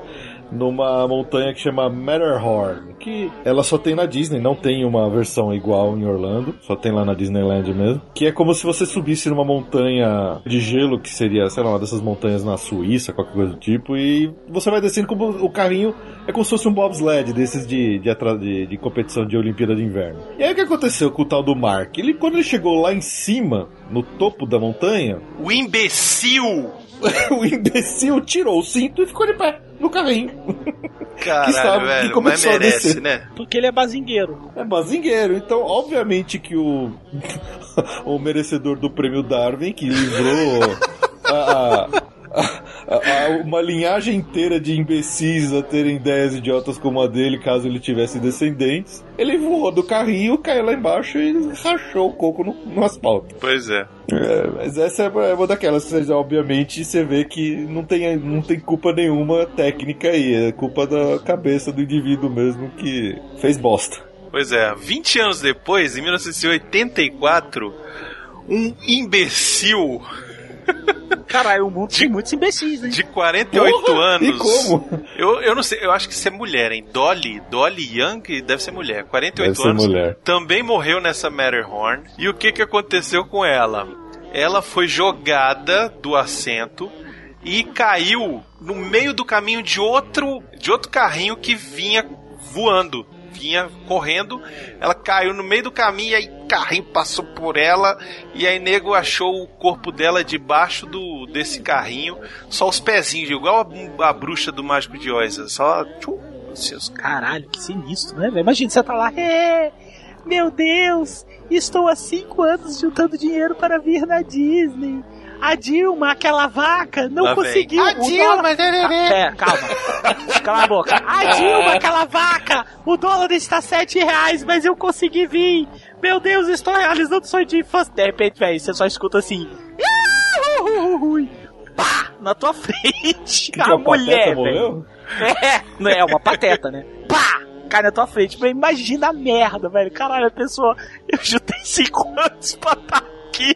numa montanha que chama Matterhorn, que ela só tem na Disney, não tem uma versão igual em Orlando, só tem lá na Disneyland mesmo. Que é como se você subisse numa montanha de gelo, que seria, sei lá, uma dessas montanhas na Suíça, qualquer coisa do tipo, e você vai descendo como o carrinho é como se fosse um bobsled desses de, de, de, de competição de Olimpíada de Inverno. E aí o que aconteceu com o tal do Mark? Ele, quando ele chegou lá em cima, no topo da montanha, O imbecil! o imbecil tirou o cinto e ficou de pé no carrinho. Caralho, sabe que velho, mas começou a merece, descer. né? Porque ele é bazingueiro. É bazingueiro. Então, obviamente que o, o merecedor do prêmio Darwin, que livrou a- a- uma linhagem inteira de imbecis a terem ideias idiotas como a dele, caso ele tivesse descendentes. Ele voou do carrinho, caiu lá embaixo e rachou o coco no, no asfalto. Pois é. É, mas essa é uma- daquelas, vocês, obviamente, você vê que não tem, não tem culpa nenhuma técnica aí, é culpa da cabeça do indivíduo mesmo que fez bosta. Pois é, 20 anos depois, em 1984, um imbecil Caralho, o mundo tem muitos imbecis, né? de 48 Porra, anos. E como? Eu, eu não sei, eu acho que isso é mulher, hein? Dolly, Dolly Young deve ser mulher. 48 Deve ser anos. mulher. Também morreu nessa Matterhorn. E o que que aconteceu com ela? Ela foi jogada do assento e caiu no meio do caminho de outro de outro carrinho que vinha voando, vinha correndo. Ela caiu no meio do caminho e aí carrinho passou por ela e aí nego achou o corpo dela debaixo do desse carrinho, só os pezinhos, igual a, a bruxa do Mágico de Oz, só tchum, os Caralho, que sinistro, né? Imagina, você tá lá, é, meu Deus, estou há cinco anos juntando dinheiro para vir na Disney. A Dilma, aquela vaca, não Lá vem. conseguiu. A Dilma, dólar- tererê. É, calma. Cala a boca. A Dilma, aquela vaca, o dólar está sete reais, mas eu consegui vir. Meu Deus, estou realizando sonho de infância. De repente, velho, você só escuta assim. Pá! Na tua frente. Que a que mulher, velho. É, não é uma pateta, né? Pá! Cai na tua frente. Mas imagina a merda, velho. Caralho, a pessoa. Eu jutei cinco anos pra estar aqui.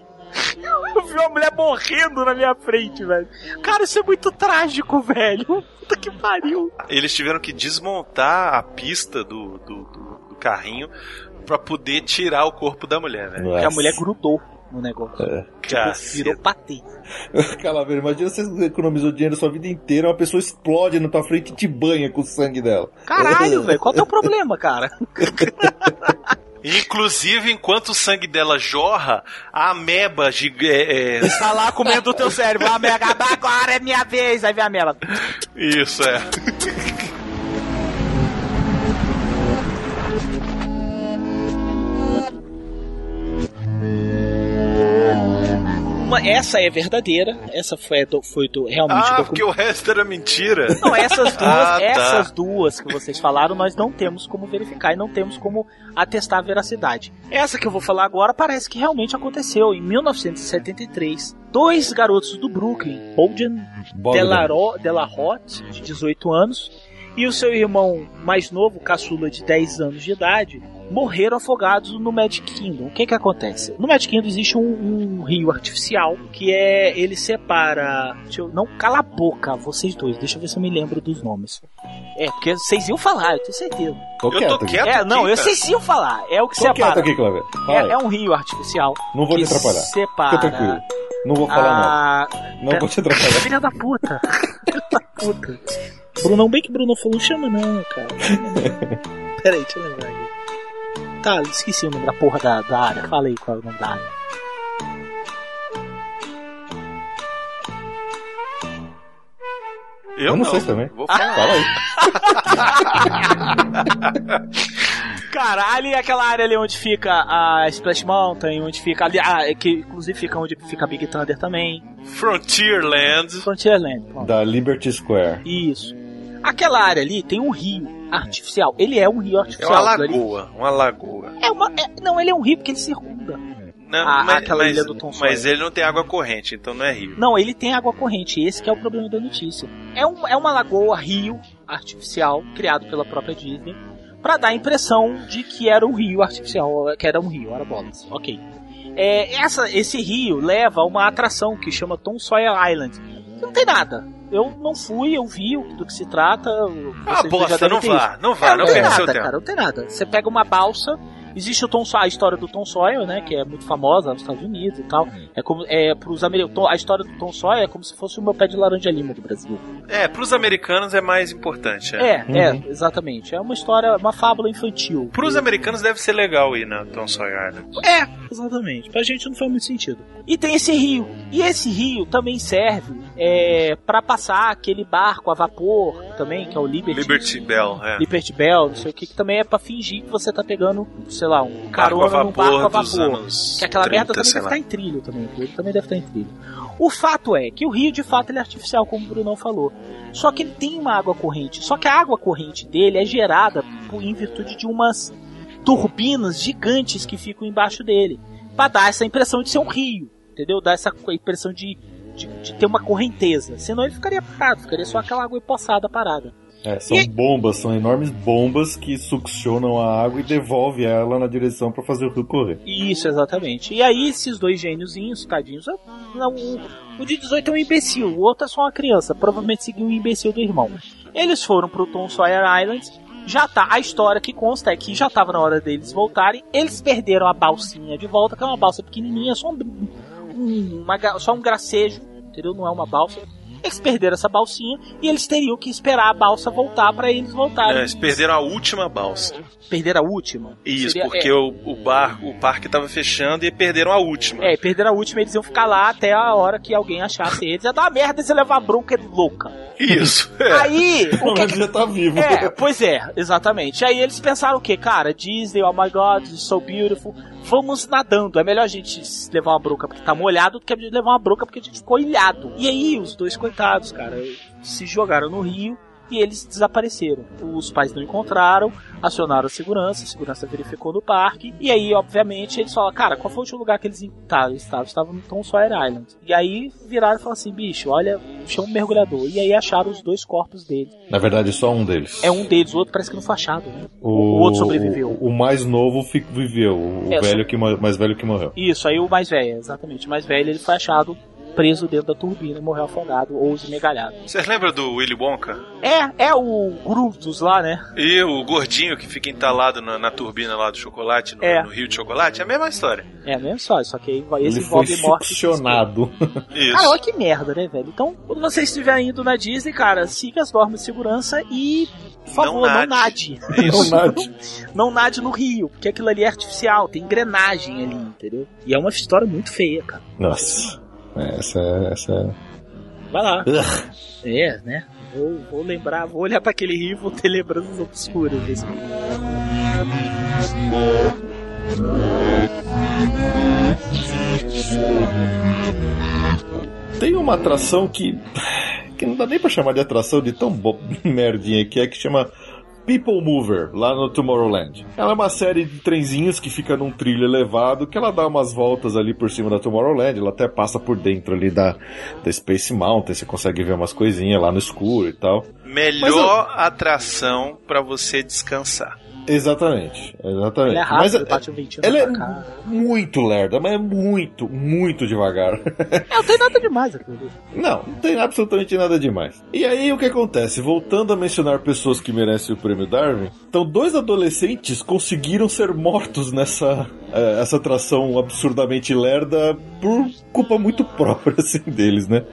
Eu vi uma mulher morrendo na minha frente, velho. Cara, isso é muito trágico, velho. Puta que pariu. eles tiveram que desmontar a pista do, do, do- do carrinho pra poder tirar o corpo da mulher, velho. Porque a mulher grudou no negócio. Cara, Virou patê. Calaveira, imagina você economizou dinheiro a sua vida inteira, uma pessoa explode na tua frente e te banha com o sangue dela. Caralho, velho. Qual é o teu problema, cara? Inclusive, enquanto o sangue dela jorra, a ameba giga- é, é, Tá lá comendo o teu cérebro. A mega, agora é minha vez. Aí vem a mela. Isso, é. Uma, essa é verdadeira. Essa foi, do, foi do, realmente Ah, porque o resto era mentira. Não, essas duas, Ah, tá. essas duas que vocês falaram, nós não temos como verificar e não temos como atestar a veracidade. Essa que eu vou falar agora parece que realmente aconteceu. Em 1973, dois garotos do Brooklyn, Bolden. Delaro, Delarote, de 18 anos, e o seu irmão mais novo, caçula de 10 anos de idade, morreram afogados no Magic Kingdom. O que que acontece? No Magic Kingdom existe um, um rio artificial que é ele separa. Deixa eu, não cala a boca, vocês dois. Deixa eu ver se eu me lembro dos nomes. É porque vocês iam falar, eu tenho certeza. Tô Eu tô quieto aqui. quieto. É, não, aqui, eu cara. vocês iam falar. É o que Tô quieto separa. aqui. É, é um rio artificial. Não vou que te atrapalhar. Separa. Fica tranquilo. Não vou falar a... não. Não vou te atrapalhar. Filha da puta. Filha da puta. Brunão, bem que Bruno falou, não chama não, cara. Não chama não. Pera aí, deixa eu lembrar. Tá, esqueci o nome da porra da, da área. Fala aí qual é o nome da área. Eu, Eu não sei também. Vou falar. Fala aí. Caralho, e aquela área ali onde fica a Splash Mountain, onde fica ali, ah, é que inclusive fica onde fica a Big Thunder também. Frontierland. Frontierland. pronto. Da Liberty Square. Isso. Aquela área ali tem um rio artificial. Ele é um rio É artificial. uma aquilo ali- lagoa. Uma lagoa. É uma, é- não, ele é um rio porque ele circunda. Não, Ah, mas, aquela mas- ilha do Tom Sawyer. mas ele não tem água corrente, então não é rio. Não, ele tem água corrente. Esse que é o problema da notícia. É, um, é uma lagoa, rio artificial, criado pela própria Disney, para dar a impressão de que era um rio artificial, que era um rio, era bolas. Ok. É, essa, esse rio leva a uma atração que chama Tom Sawyer Island. Não tem nada. Eu não fui, eu vi do que se trata. Ah, bosta, não vá, não vá, É, não tem perca nada, cara, não tem nada. Você pega uma balsa, existe o Tom Sawyer, a história do Tom Sawyer, né, que é muito famosa nos Estados Unidos e tal. É como é pros americanos, a história do Tom Sawyer é como se fosse o meu pé de laranja lima do Brasil. É, pros americanos é mais importante. É. É, é, exatamente. É uma história, uma fábula infantil. Pros americanos deve ser legal ir na Tom Sawyer Island. É, exatamente. Pra gente não faz muito sentido. E tem esse rio. E esse rio também serve é, para passar aquele barco a vapor também, que é o Liberty. Liberty Bell, é. Liberty Bell, não sei o que, que também é pra fingir que você tá pegando, sei lá, um Barco a carona num barco a vapor dos vapor. anos Que aquela merda 30, também sei deve lá. estar em trilho também. Ele também deve estar em trilho. O fato é que o rio, de fato, ele é artificial, como o Brunão falou. Só que ele tem uma água corrente. Só que a água corrente dele é gerada por, em virtude de umas turbinas gigantes que ficam embaixo dele. Pra dar essa impressão de ser um rio. Entendeu? Dar essa impressão de, de, de ter uma correnteza. Senão ele ficaria parado, ficaria só aquela água empoçada parada. É, são E- bombas, são enormes bombas que succionam a água e devolve ela na direção pra fazer o rio correr. Isso, exatamente. E aí, esses dois gêniozinhos, tadinhos, não, o, o de 18 é um imbecil, o outro é só uma criança, provavelmente seguiu o imbecil do irmão. Eles foram pro Tom Sawyer Island, já tá, a história que consta é que já tava na hora deles voltarem, eles perderam a balsinha de volta, que é uma balsa pequenininha, só um, um- uma só um gracejo, entendeu? Não é uma balsa. Eles perderam essa balsinha e eles teriam que esperar a balsa voltar pra eles voltarem. É, eles perderam a última balsa. Perderam a última? Isso, Seria- porque é. o, o bar, o parque tava fechando e perderam a última. É, perderam a última, eles iam ficar lá até a hora que alguém achasse eles. Ia dar uma merda se levar bronca é louca. Isso. É. Aí, o que já tá vivo. É, pois é, exatamente. Aí eles pensaram o quê? Cara, Disney, oh my god, it's so beautiful. Vamos nadando. É melhor a gente levar uma bronca porque tá molhado do que a gente levar uma bronca porque a gente ficou ilhado. E aí, os dois coitados, cara, se jogaram no rio e eles desapareceram. Os pais não encontraram, acionaram a segurança, a segurança verificou no parque. E aí, obviamente, eles falaram, cara, qual foi o último lugar que eles estavam? Eles estavam, estavam no Tom Sawyer Island. E aí viraram e falaram assim, bicho, olha, chama um mergulhador. E aí acharam os dois corpos deles. Na verdade, só um deles. É um deles, o outro parece que não foi achado, né? o outro sobreviveu. O, o mais novo viveu, o É, velho que, mais velho que morreu. Isso, aí o mais velho, exatamente. O mais velho ele foi achado preso dentro da turbina e morreu afogado ou esmegalhado. Vocês lembram do Willy Wonka? É, é o Gruvdos lá, né? E o gordinho que fica entalado na, na turbina lá do chocolate, no, É. no rio de chocolate? É a mesma história. É, mesmo só, só que aí vai- esse Ele foi morte. succionado. Isso. Cara, olha que merda, né, velho? Então, quando você estiver indo na Disney, cara, siga as normas de segurança e, por favor, não Não nade. Não nade. Não nade no rio, porque aquilo ali é artificial, tem engrenagem ali, entendeu? E é uma história muito feia, cara. Nossa. Essa, essa. Vai lá. É, né? Vou, vou lembrar, vou olhar pra aquele rio e vou ter lembranças obscuras desse. Tem uma atração que. que não dá nem pra chamar de atração de tão bo... merdinha que é, que chama People Mover, lá no Tomorrowland. Ela é uma série de trenzinhos que fica num trilho elevado, que ela dá umas voltas ali por cima da Tomorrowland, ela até passa por dentro ali da, da Space Mountain, você consegue ver umas coisinhas lá no escuro e tal. Melhor atração pra você descansar. Exatamente, exatamente. Ele é Mas rápido, bate um ventinho ela na é muito lerda, mas é muito, muito devagar. É, não tem nada demais aquilo ali. Não, não tem absolutamente nada demais. E aí o que acontece? Voltando a mencionar pessoas que merecem o prêmio Darwin, então dois adolescentes conseguiram ser mortos nessa eh, essa atração absurdamente lerda por culpa muito própria assim deles, né?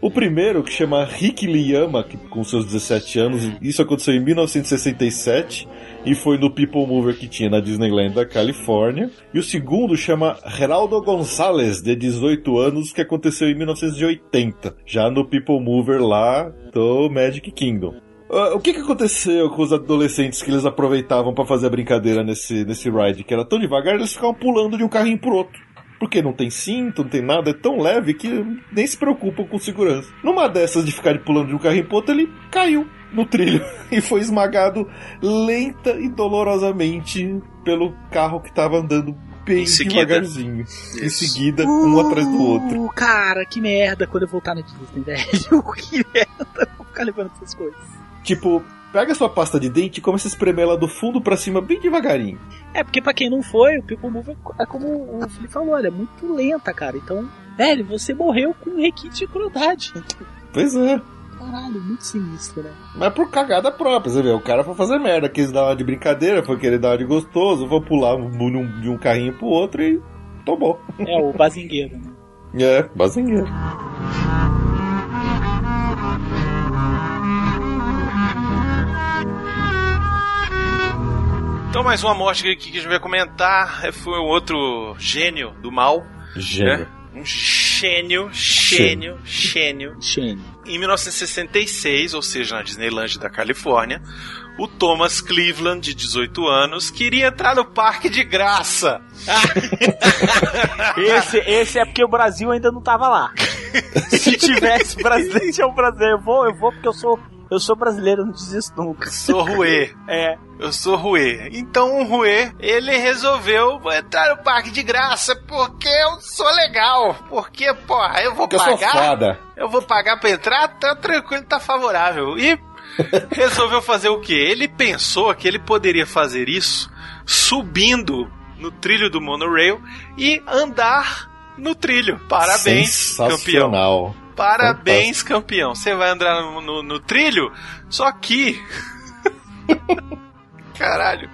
O primeiro, que chama Rick Liyama, que, com seus 17 anos, isso aconteceu em 1967 e foi no People Mover que tinha na Disneyland da Califórnia. E o segundo chama Geraldo Gonzalez, de 18 anos, que aconteceu em 1980, já no People Mover lá do Magic Kingdom. Ah, o que, que aconteceu com os adolescentes que eles aproveitavam pra fazer a brincadeira nesse, nesse ride? Que era tão devagar, eles ficavam pulando de um carrinho pro outro. Porque não tem cinto, não tem nada, é tão leve que nem se preocupam com segurança. Numa dessas de ficar pulando de um carrinho pro outro, ele caiu no trilho e foi esmagado lenta e dolorosamente pelo carro que tava andando bem devagarzinho. Em seguida, um atrás do outro. Uh, Cara, que merda quando eu voltar na Disney, velho. que merda. Vou ficar levando essas coisas. Tipo, pega sua pasta de dente e começa a espremer ela do fundo pra cima bem devagarinho. É, porque pra quem não foi, o People Move é como o Felipe falou, ela é muito lenta, cara. Então, velho, você morreu com um requinte de crueldade. Pois é. Caralho, muito sinistro, né? Mas por cagada própria, você vê, o cara foi fazer merda, quis dar uma de brincadeira, foi querer dar uma de gostoso, foi pular um- de um carrinho pro outro e tomou. É, o bazingueiro. né? É, bazingueiro. Então, mais uma morte que, que a gente vai comentar é, foi um outro gênio do mal. Gênio. né? Um gênio, gênio, gênio. Shane. Em 1966, ou seja, na Disneyland da Califórnia, o Thomas Cleveland, de 18 anos, queria entrar no parque de graça. Esse, esse é porque o Brasil ainda não tava lá. Se tivesse brasileiro, tinha um brasileiro. Eu vou, eu vou porque eu sou, eu sou brasileiro, eu não desisto nunca. Sou Ruê. É. Eu sou Ruê. Então o Ruê, ele resolveu entrar no parque de graça porque eu sou legal. Porque, porra, eu vou Porque eu sou pagar. foda. Eu vou pagar pra entrar, tá tranquilo, tá favorável. E resolveu fazer o quê? Ele pensou que ele poderia fazer isso subindo no trilho do monorail e andar no trilho. Parabéns, campeão. Parabéns, campeão. Você vai andar no, no- no trilho, só que. Caralho,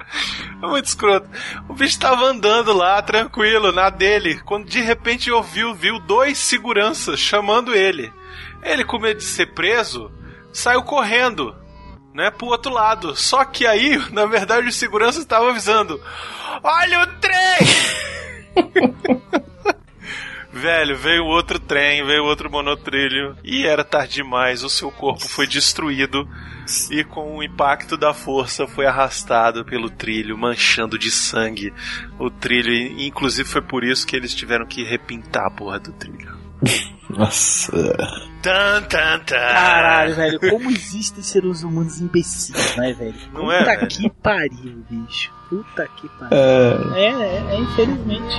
é muito escroto. O bicho tava andando lá, tranquilo, na dele, quando de repente ouviu, viu dois seguranças chamando ele. Ele, com medo de ser preso, saiu correndo, né, pro outro lado. Só que aí, na verdade, os seguranças estavam avisando: Olha o trem! Velho, veio outro trem, veio outro monotrilho e era tarde demais. O seu corpo foi destruído e, com o impacto da força, foi arrastado pelo trilho, manchando de sangue o trilho. E, inclusive, foi por isso que eles tiveram que repintar a porra do trilho. Nossa. Tan, tan, tan. Caralho, velho, como existem seres humanos imbecis, né, velho? Não Puta é, velho? que pariu, bicho. Puta que pariu. É, É, é, é, infelizmente.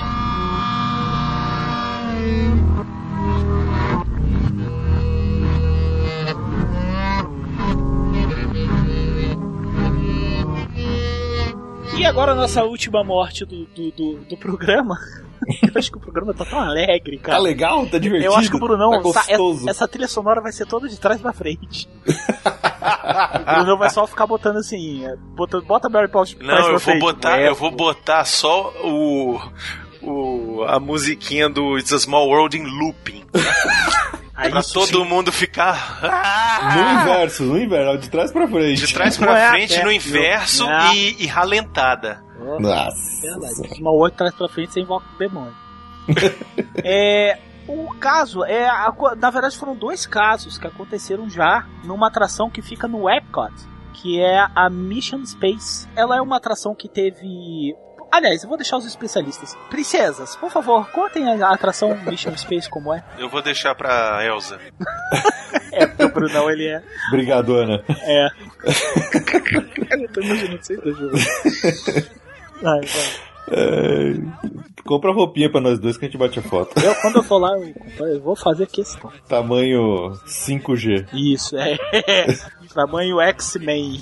E agora a nossa última morte do, do, do, do programa. Eu acho que o programa tá tão alegre, tá cara. legal? Tá divertido? Eu acho que o Brunão, tá gostoso. essa, essa trilha sonora vai ser toda de trás pra frente. o Brunão vai só ficar botando assim, é, bota, bota Barry trás Não, pra eu vou frente. botar, É, eu vou botar só o. O, a musiquinha do It's a Small World em looping. aí pra todo sim. mundo ficar. No inverso, no inverso, de trás pra frente. De trás pra é frente, até- no inverso Não. e, e ralentada. Nossa. Verdade. Uma outra trás pra frente você invoca o demônio. é, o caso é. a na verdade, foram dois casos que aconteceram já numa atração que fica no Epcot, que é a Mission Space. Ela é uma atração que teve. Aliás, eu vou deixar os especialistas. Princesas, por favor, contem a atração Mission Space como é. Eu vou deixar pra Elsa. É, porque o Brunão ele é. Obrigado, Ana. É. eu tô imaginando vocês dois jogando. Vai, vai. É, compra roupinha pra nós dois que a gente bate a foto. Eu, quando eu for lá, eu, eu vou fazer questão. Tamanho 5G. Isso, é. Tamanho X-Men.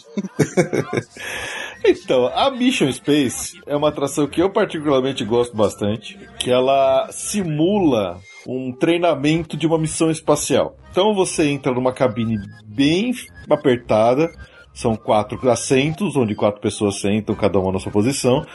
Então, a Mission Space é uma atração que eu particularmente gosto bastante, que ela simula um treinamento de uma missão espacial. Então você entra numa cabine bem apertada, são quatro assentos, onde quatro pessoas sentam, cada uma na sua posição.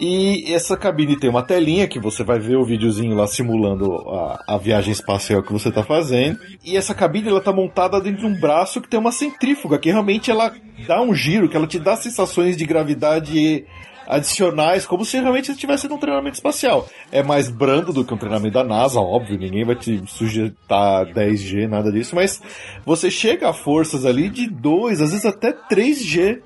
E essa cabine tem uma telinha que você vai ver o videozinho lá simulando a, a viagem espacial que você está fazendo. E essa cabine ela tá montada dentro de um braço que tem uma centrífuga, que realmente ela dá um giro, que ela te dá sensações de gravidade adicionais, como se realmente estivesse num treinamento espacial. É mais brando do que um treinamento da NASA, óbvio, ninguém vai te sujeitar a 10G, nada disso, mas você chega a forças ali de 2, às vezes até 3G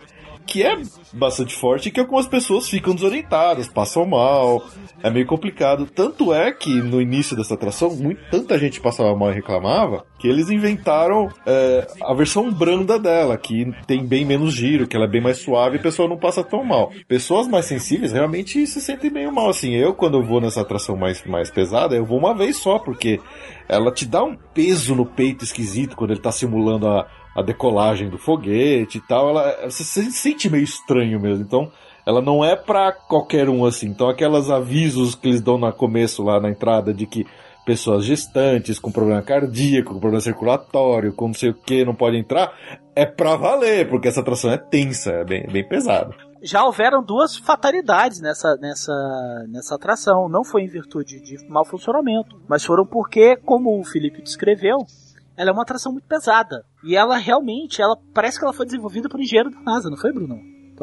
que é bastante forte que algumas pessoas ficam desorientadas, passam mal, é meio complicado. Tanto é que no início dessa atração, muito, tanta gente passava mal e reclamava que eles inventaram é, a versão branda dela, que tem bem menos giro, que ela é bem mais suave e a pessoa não passa tão mal. Pessoas mais sensíveis realmente se sentem meio mal. Assim, eu quando eu vou nessa atração mais, mais pesada, eu vou uma vez só, porque ela te dá um peso no peito esquisito quando ele tá simulando a, a decolagem do foguete e tal, ela, você se sente meio estranho mesmo. Então, ela não é pra qualquer um assim. Então, aquelas avisos que eles dão no começo, lá na entrada, de que pessoas gestantes, com problema cardíaco, com problema circulatório, com não sei o que, não pode entrar, é pra valer, porque essa atração é tensa, é bem, bem pesada. Já houveram duas fatalidades nessa, nessa, nessa atração. Não foi em virtude de mau funcionamento, mas foram porque, como o Felipe descreveu, ela é uma atração muito pesada. E ela realmente, ela parece que ela foi desenvolvida por engenheiro da NASA, não foi, Bruno?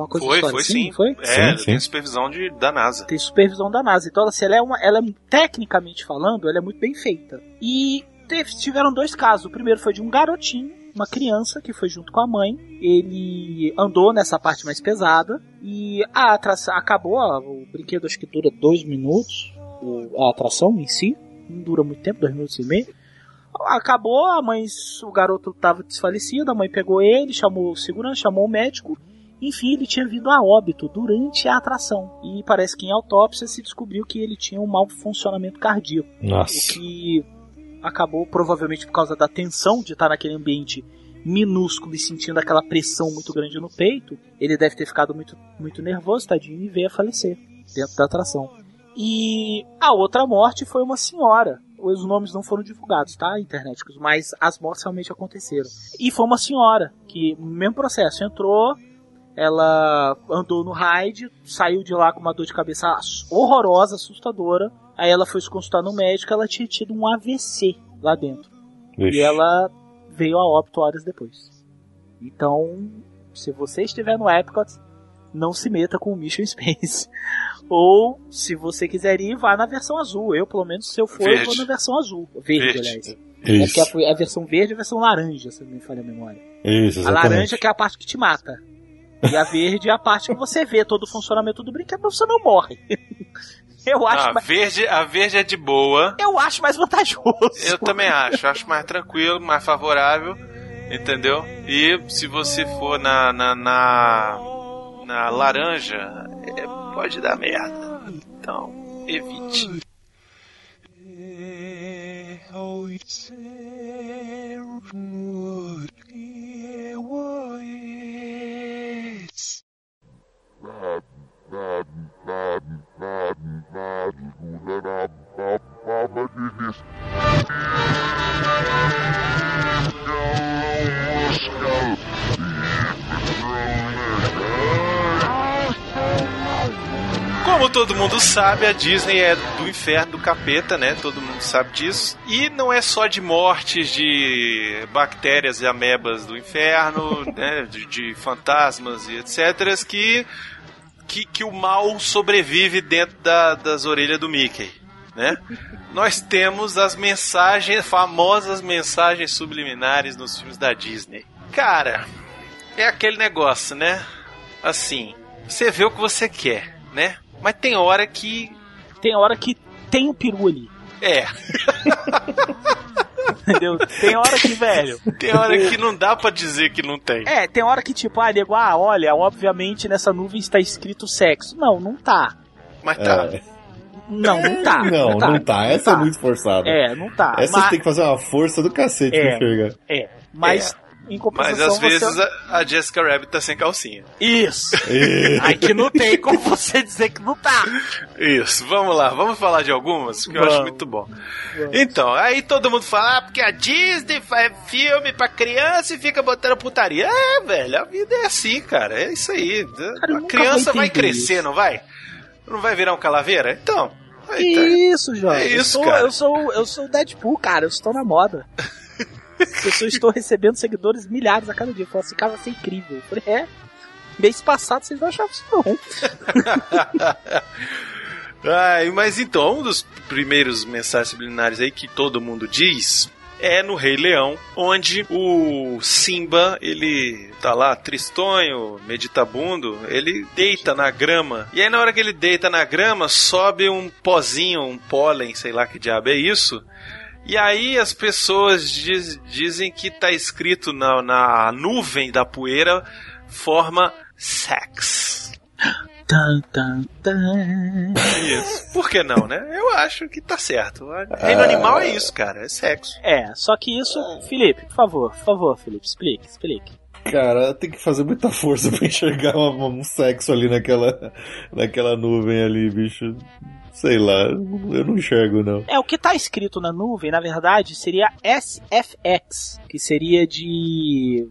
Coisa Foi, foi assim, sim. Foi? É, Sim, sim. tem supervisão de, da NASA. Tem supervisão da NASA. Então, assim, ela é uma, ela é, tecnicamente falando, ela é muito bem feita. E teve- tiveram dois casos. O primeiro foi de um garotinho, uma criança que foi junto com a mãe. Ele andou nessa parte mais pesada e a atração acabou. O brinquedo acho que dura dois minutos. A atração em si não dura muito tempo, dois minutos e meio. Acabou, a mãe, o garoto tava desfalecido, a mãe pegou ele, chamou o segurança, chamou o médico. Enfim, ele tinha vindo a óbito durante a atração. E parece que em autópsia se descobriu que ele tinha um mau funcionamento cardíaco. Nossa. O que acabou provavelmente por causa da tensão de estar naquele ambiente minúsculo e sentindo aquela pressão muito grande no peito, ele deve ter ficado muito, muito nervoso, tadinho, e veio a falecer dentro da atração. E a outra morte foi uma senhora. Os nomes não foram divulgados, tá, internéticos, mas as mortes realmente aconteceram. E foi uma senhora que, no mesmo processo, entrou, ela andou no raid, saiu de lá com uma dor de cabeça horrorosa, assustadora. Aí ela foi se consultar no médico, ela tinha tido um AVC lá dentro. Vixe. E ela veio a óbito horas depois. Então, se você estiver no Epcot, não se meta com o Mission Space. Ou, se você quiser ir, vá na versão azul. Eu, pelo menos, se eu for, eu vou Verde. na versão azul. Verde, Verde. aliás. É Isso. porque é a versão verde e a versão laranja, se não me falha a memória. Isso, A laranja que é a parte que te mata. E a verde é a parte que você vê todo o funcionamento do brinquedo, mas você não morre. Eu acho, Ah, mais, verde, a verde é de boa. eu acho mais vantajoso. Eu também acho. Acho mais tranquilo, mais favorável. Entendeu? E se você for na, na, na, na laranja, é, pode dar merda. Então, evite. Como todo mundo sabe, a Disney é do inferno, do capeta, né? Todo mundo sabe disso. E não é só de mortes de bactérias e amebas do inferno, né? De, de fantasmas e etc. Que, que, que o mal sobrevive dentro da- das orelhas do Mickey, né? Nós temos as mensagens, famosas mensagens subliminares nos filmes da Disney. Cara, é aquele negócio, né? Assim, você vê o que você quer, né? Mas tem hora que. Tem hora que tem o peru ali. É, Entendeu? Tem hora que, velho. tem hora que não dá pra dizer que não tem. É, tem hora que, tipo, ah, nego, ah, olha, obviamente nessa nuvem está escrito sexo. Não, não tá. Mas tá. É. Não, não tá. Não, não tá. Essa é muito forçada. É, não tá. Essa mas, tem que fazer uma força do cacete É. pra enxergar. É, mas em Mas compensação às vezes você... a, a Jessica Rabbit tá sem calcinha. Isso. Aí que não tem como você dizer que não tá. Isso, vamos lá, vamos falar de algumas, que eu acho Vamos. muito bom. Então, aí todo mundo fala, ah, porque a Disney faz filme pra criança e fica botando putaria. É, velho, a vida é assim, cara, é isso aí. Cara, eu a criança vai crescer, isso. não vai? Não vai virar um calaveira? Então. aí tá. Isso, Jorge. É eu, isso, sou, cara. eu sou eu sou o Deadpool, cara. Eu estou na moda. eu estou recebendo seguidores milhares a cada dia. Eu falo assim, cara, vai ser incrível. Eu falei, é. Mês passado vocês não achavam isso não. Ai, mas então, um dos primeiros mensagens subliminares aí que todo mundo diz é no Rei Leão, onde o Simba, ele tá lá tristonho, meditabundo, ele deita na grama. E aí na hora que ele deita na grama, sobe um pozinho, um pólen, sei lá que diabo é isso. E aí as pessoas diz- dizem que tá escrito na, na nuvem da poeira forma sex. Tan, tan, tan. Isso. Por que não, né? Eu acho que tá certo. Reino animal é isso, cara. É sexo. É, só que isso, Felipe, por favor, por favor, Felipe, explique, explique. Cara, tem que fazer muita força pra enxergar uma- um sexo ali naquela, naquela nuvem ali, bicho. Sei lá, eu não enxergo, não. É, o que tá escrito na nuvem, na verdade, seria SFX, que seria de.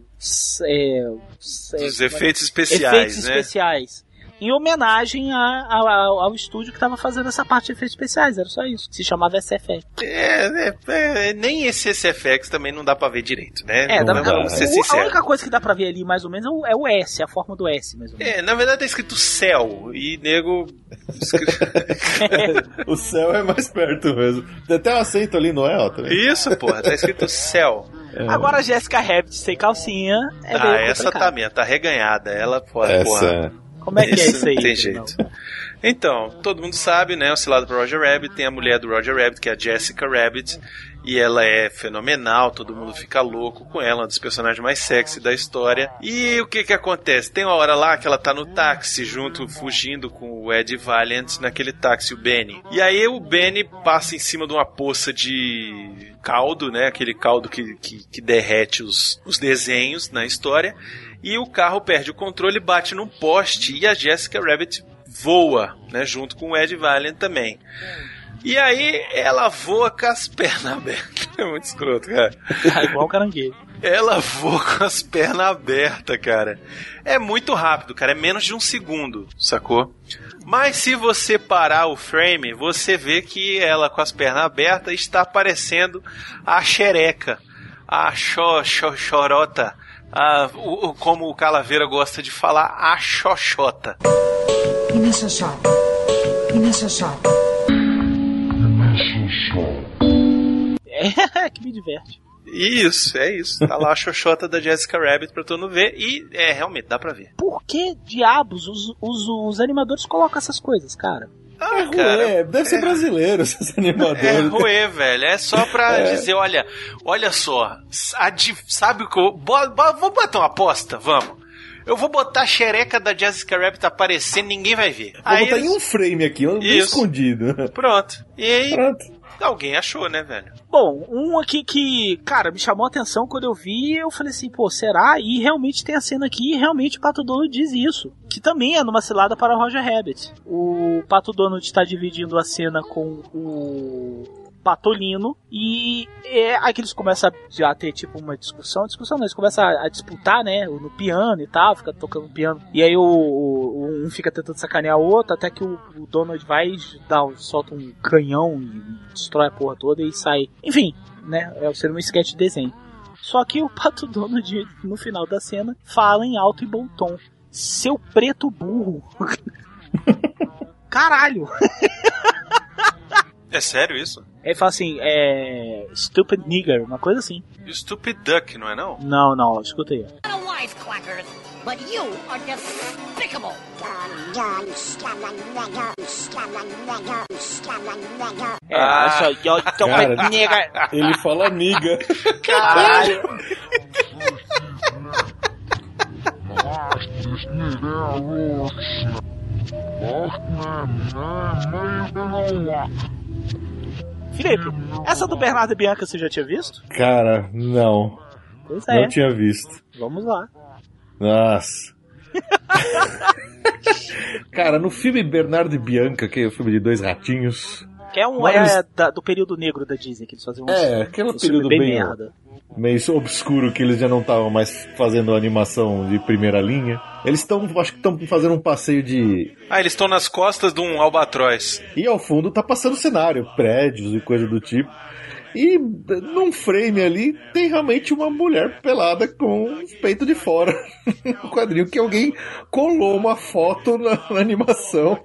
É, Dos é, efeitos especiais, efeitos né? especiais. Em homenagem a- a- ao, ao estúdio que tava fazendo essa parte de efeitos especiais, era só isso. Se chamava SFX. É, é, é, nem esse SFX também não dá pra ver direito, né? É, Não dá, é. ser o- a única coisa que dá pra ver ali, mais ou menos, é o, é o S, a forma do S, mais ou menos. É, na verdade tá escrito céu e nego. O céu é mais perto mesmo. Tem até um acento ali, não é, Otto? Isso, porra, tá escrito céu. É. Agora a Jessica Rabbit sem calcinha é ah, essa tá complicado. minha, tá reganhada. Ela, porra, Essa. porra. Como é que é isso aí? Não tem jeito. Então, todo mundo sabe, né? O cilado pro Roger Rabbit tem a mulher do Roger Rabbit, que é a Jessica Rabbit. E ela é fenomenal, todo mundo fica louco com ela, uma dos personagens mais sexy da história. E o que que acontece? Tem uma hora lá que ela tá no táxi junto, fugindo com o Ed Valiant naquele táxi, o Benny. E aí o Benny passa em cima de uma poça de caldo, né? Aquele caldo que, que, que derrete os, os desenhos na história. E o carro perde o controle, bate num poste e a Jessica Rabbit voa, né? Junto com o Ed Valiant também. E aí ela voa com as pernas abertas. É muito escroto, cara. Ah, igual o caranguejo. Ela voa com as pernas abertas, cara. É muito rápido, cara. É menos de um segundo, sacou? Mas se você parar o frame, você vê que ela com as pernas abertas está parecendo a xereca, a xo, xo, a, o, o- como o Calaveira gosta de falar, a xoxota. Inexoxota. Inexoxota. É, que me diverte. Isso, é isso. Tá lá a xoxota da Jessica Rabbit pra todo mundo ver e é, realmente, dá pra ver. Por que diabos os, os, os animadores colocam essas coisas, cara? Ah, É, deve ser brasileiro esses animadores. É ruê, velho. É só pra É. dizer, olha, olha só, sabe o que eu. Vamos botar uma aposta, vamos. Eu vou botar a xereca da Jessica Rabbit aparecendo, ninguém vai ver. Vou Aí botar eles- em um frame aqui, um escondido. Pronto. E aí, Pronto. Alguém achou, né, velho? Bom, um aqui que, cara, me chamou a atenção quando eu vi, eu falei assim, pô, será? E realmente tem a cena aqui e realmente o Pato Donald diz isso. Que também é numa cilada para Roger Rabbit. O Pato Donald está dividindo a cena com o Patolino e é aí que eles começam a já ter tipo uma discussão, discussão não, eles começam a, a disputar, né, no piano e tal, fica tocando piano. E aí o, o- um fica tentando sacanear o outro, até que o, o Donald vai um- solta um canhão e destrói a porra toda e sai. Enfim, né, é ser um sketch de desenho. Só que o Pato Donald, no final da cena, fala em alto e bom tom. Seu preto burro. Caralho! É sério isso? Ele fala assim, é. Stupid nigger, uma coisa assim. Stupid Duck, não é não? Não, não, escuta aí. but you are despicable. É, Ah. olha só, yo, Cara. nigger. Ele fala niga. Caralho! Felipe, essa do Bernardo e Bianca você já tinha visto? Cara, não. Pois é. Não tinha visto. Vamos lá. Nossa. Cara, no filme Bernardo e Bianca, que é o filme de dois ratinhos. Que é um Mas- é da- do período negro da Disney, que eles faziam uns, É, aquele filmes período bem, bem- merda. Meio obscuro que eles já não estavam mais fazendo animação de primeira linha. Eles estão, acho que estão fazendo um passeio de. Ah, eles estão nas costas de um albatroz. E ao fundo tá passando cenário, prédios e coisa do tipo. E num frame ali tem realmente uma mulher pelada com os peitos de fora. no quadrinho que alguém colou uma foto na, na animação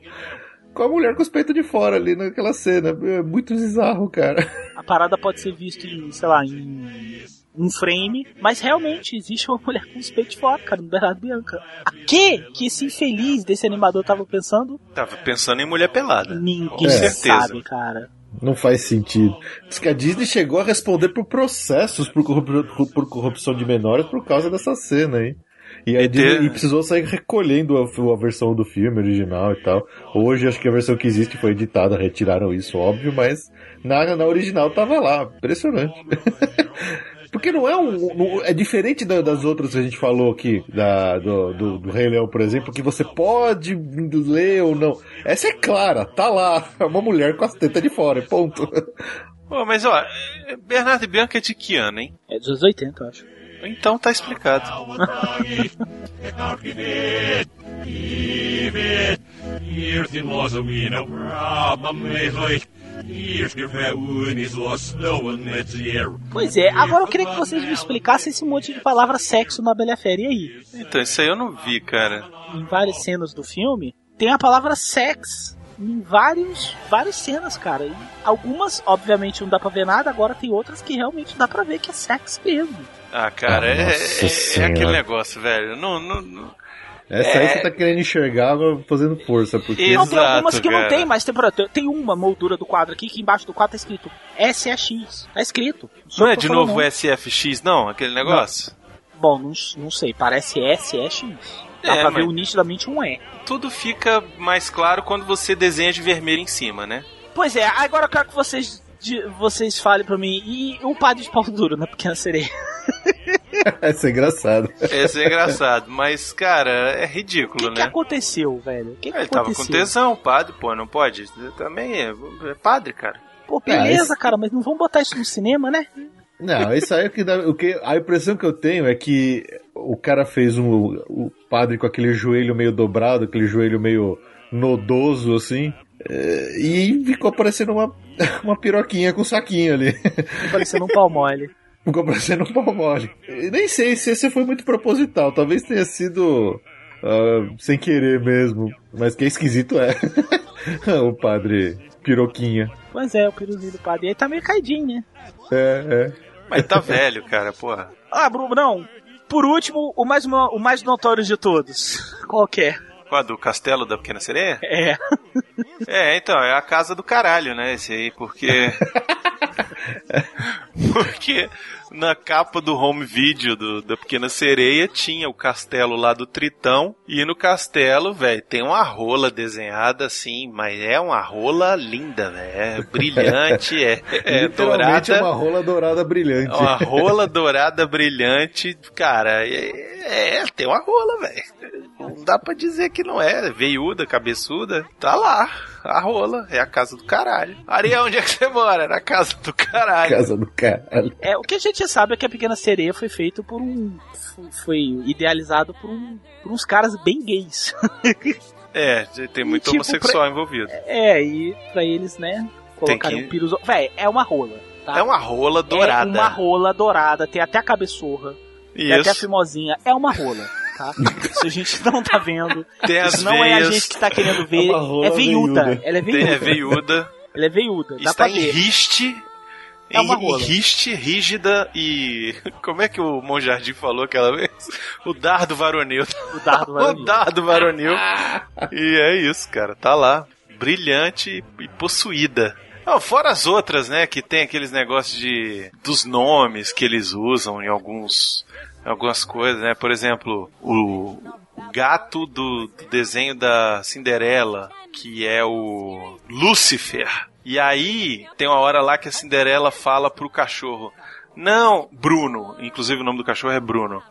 com a mulher com os peitos de fora ali naquela cena. É muito bizarro, cara. A parada pode ser vista em, sei lá, em um frame, mas realmente existe uma mulher com os peitos de fora, cara, no Bernardo Bianca. A que que esse infeliz desse animador tava pensando? Tava pensando em mulher pelada. Ninguém É. certeza. sabe, cara. Não faz sentido. Diz que a Disney chegou a responder por processos por, corrup- por corrupção de menores por causa dessa cena aí. E a Disney ter- e precisou sair recolhendo a, a versão do filme original e tal. Hoje acho que a versão que existe foi editada, retiraram isso, óbvio, mas na, na original tava lá. Impressionante. Porque não é um. não- é diferente da- das outras que a gente falou aqui, da, do, do, do Rei Leão, por exemplo, que você pode ler ou não. Essa é clara, tá lá. É uma mulher com as tetas de fora, ponto. Pô, mas ó, Bernardo e Bianca é de que ano, hein? É dos anos 80, eu acho. Então tá explicado. Pois é, agora eu queria que vocês me explicassem esse monte de palavra sexo na Bela Fera. E aí? Então, isso aí eu não vi, cara. Em várias cenas do filme, tem a palavra sex em vários, várias cenas, cara. E algumas, obviamente, não dá pra ver nada, agora tem outras que realmente dá pra ver que é sex mesmo. Ah, cara, Ah, é, é- é aquele negócio, velho. Não, não, não- Essa aí você tá querendo enxergar fazendo força, porque. não, tem Exato, algumas que não cara. tem, mas tem, por- tem uma moldura do quadro aqui que embaixo do quadro tá escrito SAX. Tá escrito. Só Não é de novo o SFX, não? Aquele negócio? Bom, não, não sei, parece SAX. Dá É, pra ver nitidamente um E. Tudo fica mais claro quando você desenha de vermelho em cima, né? Pois é, agora eu quero que vocês, de- vocês falem pra mim. E o padre de pau duro na Pequena Sereia? Essa é engraçado. Esse é engraçado, mas, cara, é O ridículo, que, que né? aconteceu, velho? O que, que Ele tava com aconteceu? tesão, padre, pô, não pode? Também é, é padre, cara. Pô, beleza, Ah, cara, mas não vamos botar isso no cinema, né? Não, isso aí é que dá. O que, a impressão que eu tenho é que o cara fez um, o padre com aquele joelho meio dobrado, aquele joelho meio nodoso, assim. é, E ficou parecendo uma, uma piroquinha com saquinho ali. Parecendo um pau mole. Ficou parecendo um pau mole. Nem sei se esse foi muito proposital. Talvez tenha sido ah, sem querer mesmo. Mas que esquisito é. o padre piroquinha. Pois é, o piruzinho do padre. E aí tá meio caidinho, né? É, é. Mas tá velho, cara, porra. Ah, Bruno, não. Por último, o mais, o mais notório de todos. Qual que é? Qual, do castelo da Pequena Sereia? É. É, então, é a casa do caralho, né, esse aí, porque... porque na capa do home video do, da Pequena Sereia tinha o castelo lá do Tritão, e no castelo, velho, tem uma rola desenhada assim, mas é uma rola linda, velho, é brilhante, é, é dourada... é uma rola dourada brilhante. Uma rola dourada brilhante, cara, é, é, tem uma rola, velho. Não dá pra dizer que não é. Veiuda, cabeçuda, tá lá. A rola, é a casa do caralho. Ariel, onde é que você mora? Na casa do caralho. Casa do caralho. É, o que a gente sabe é que a Pequena Sereia foi feito por um. Foi idealizado por, um, por uns caras bem gays. É, tem muito tipo, homossexual envolvido. É, e pra eles, né? Colocarem que- um piruzo. Véi, é uma rola. Tá? É uma rola dourada. É uma rola dourada, tem até a cabeçorra, tem até a Isso. fimosinha. É uma rola, tá? Isso a gente não tá vendo. Tem Isso não é a veias. gente que tá querendo ver. É É veiuda. veiuda. Ela é Tem, veiuda. é veiuda. Ela é veiuda. Dá está pra em ver. riste. É uma em- rola. Em riste, rígida e. Como é que o Monjardim falou aquela vez? O dardo varonil. O dardo O varonil. dardo varonil. e é isso, cara. Tá lá. Brilhante e possuída. Não, fora as outras, né? Que tem aqueles negócios de. dos nomes que eles usam em alguns. Algumas coisas, né? Por exemplo, o, o gato do, do desenho da Cinderela, que é o Lúcifer. E aí tem uma hora lá que a Cinderela fala pro cachorro: Não, Bruno. Inclusive o nome do cachorro é Bruno.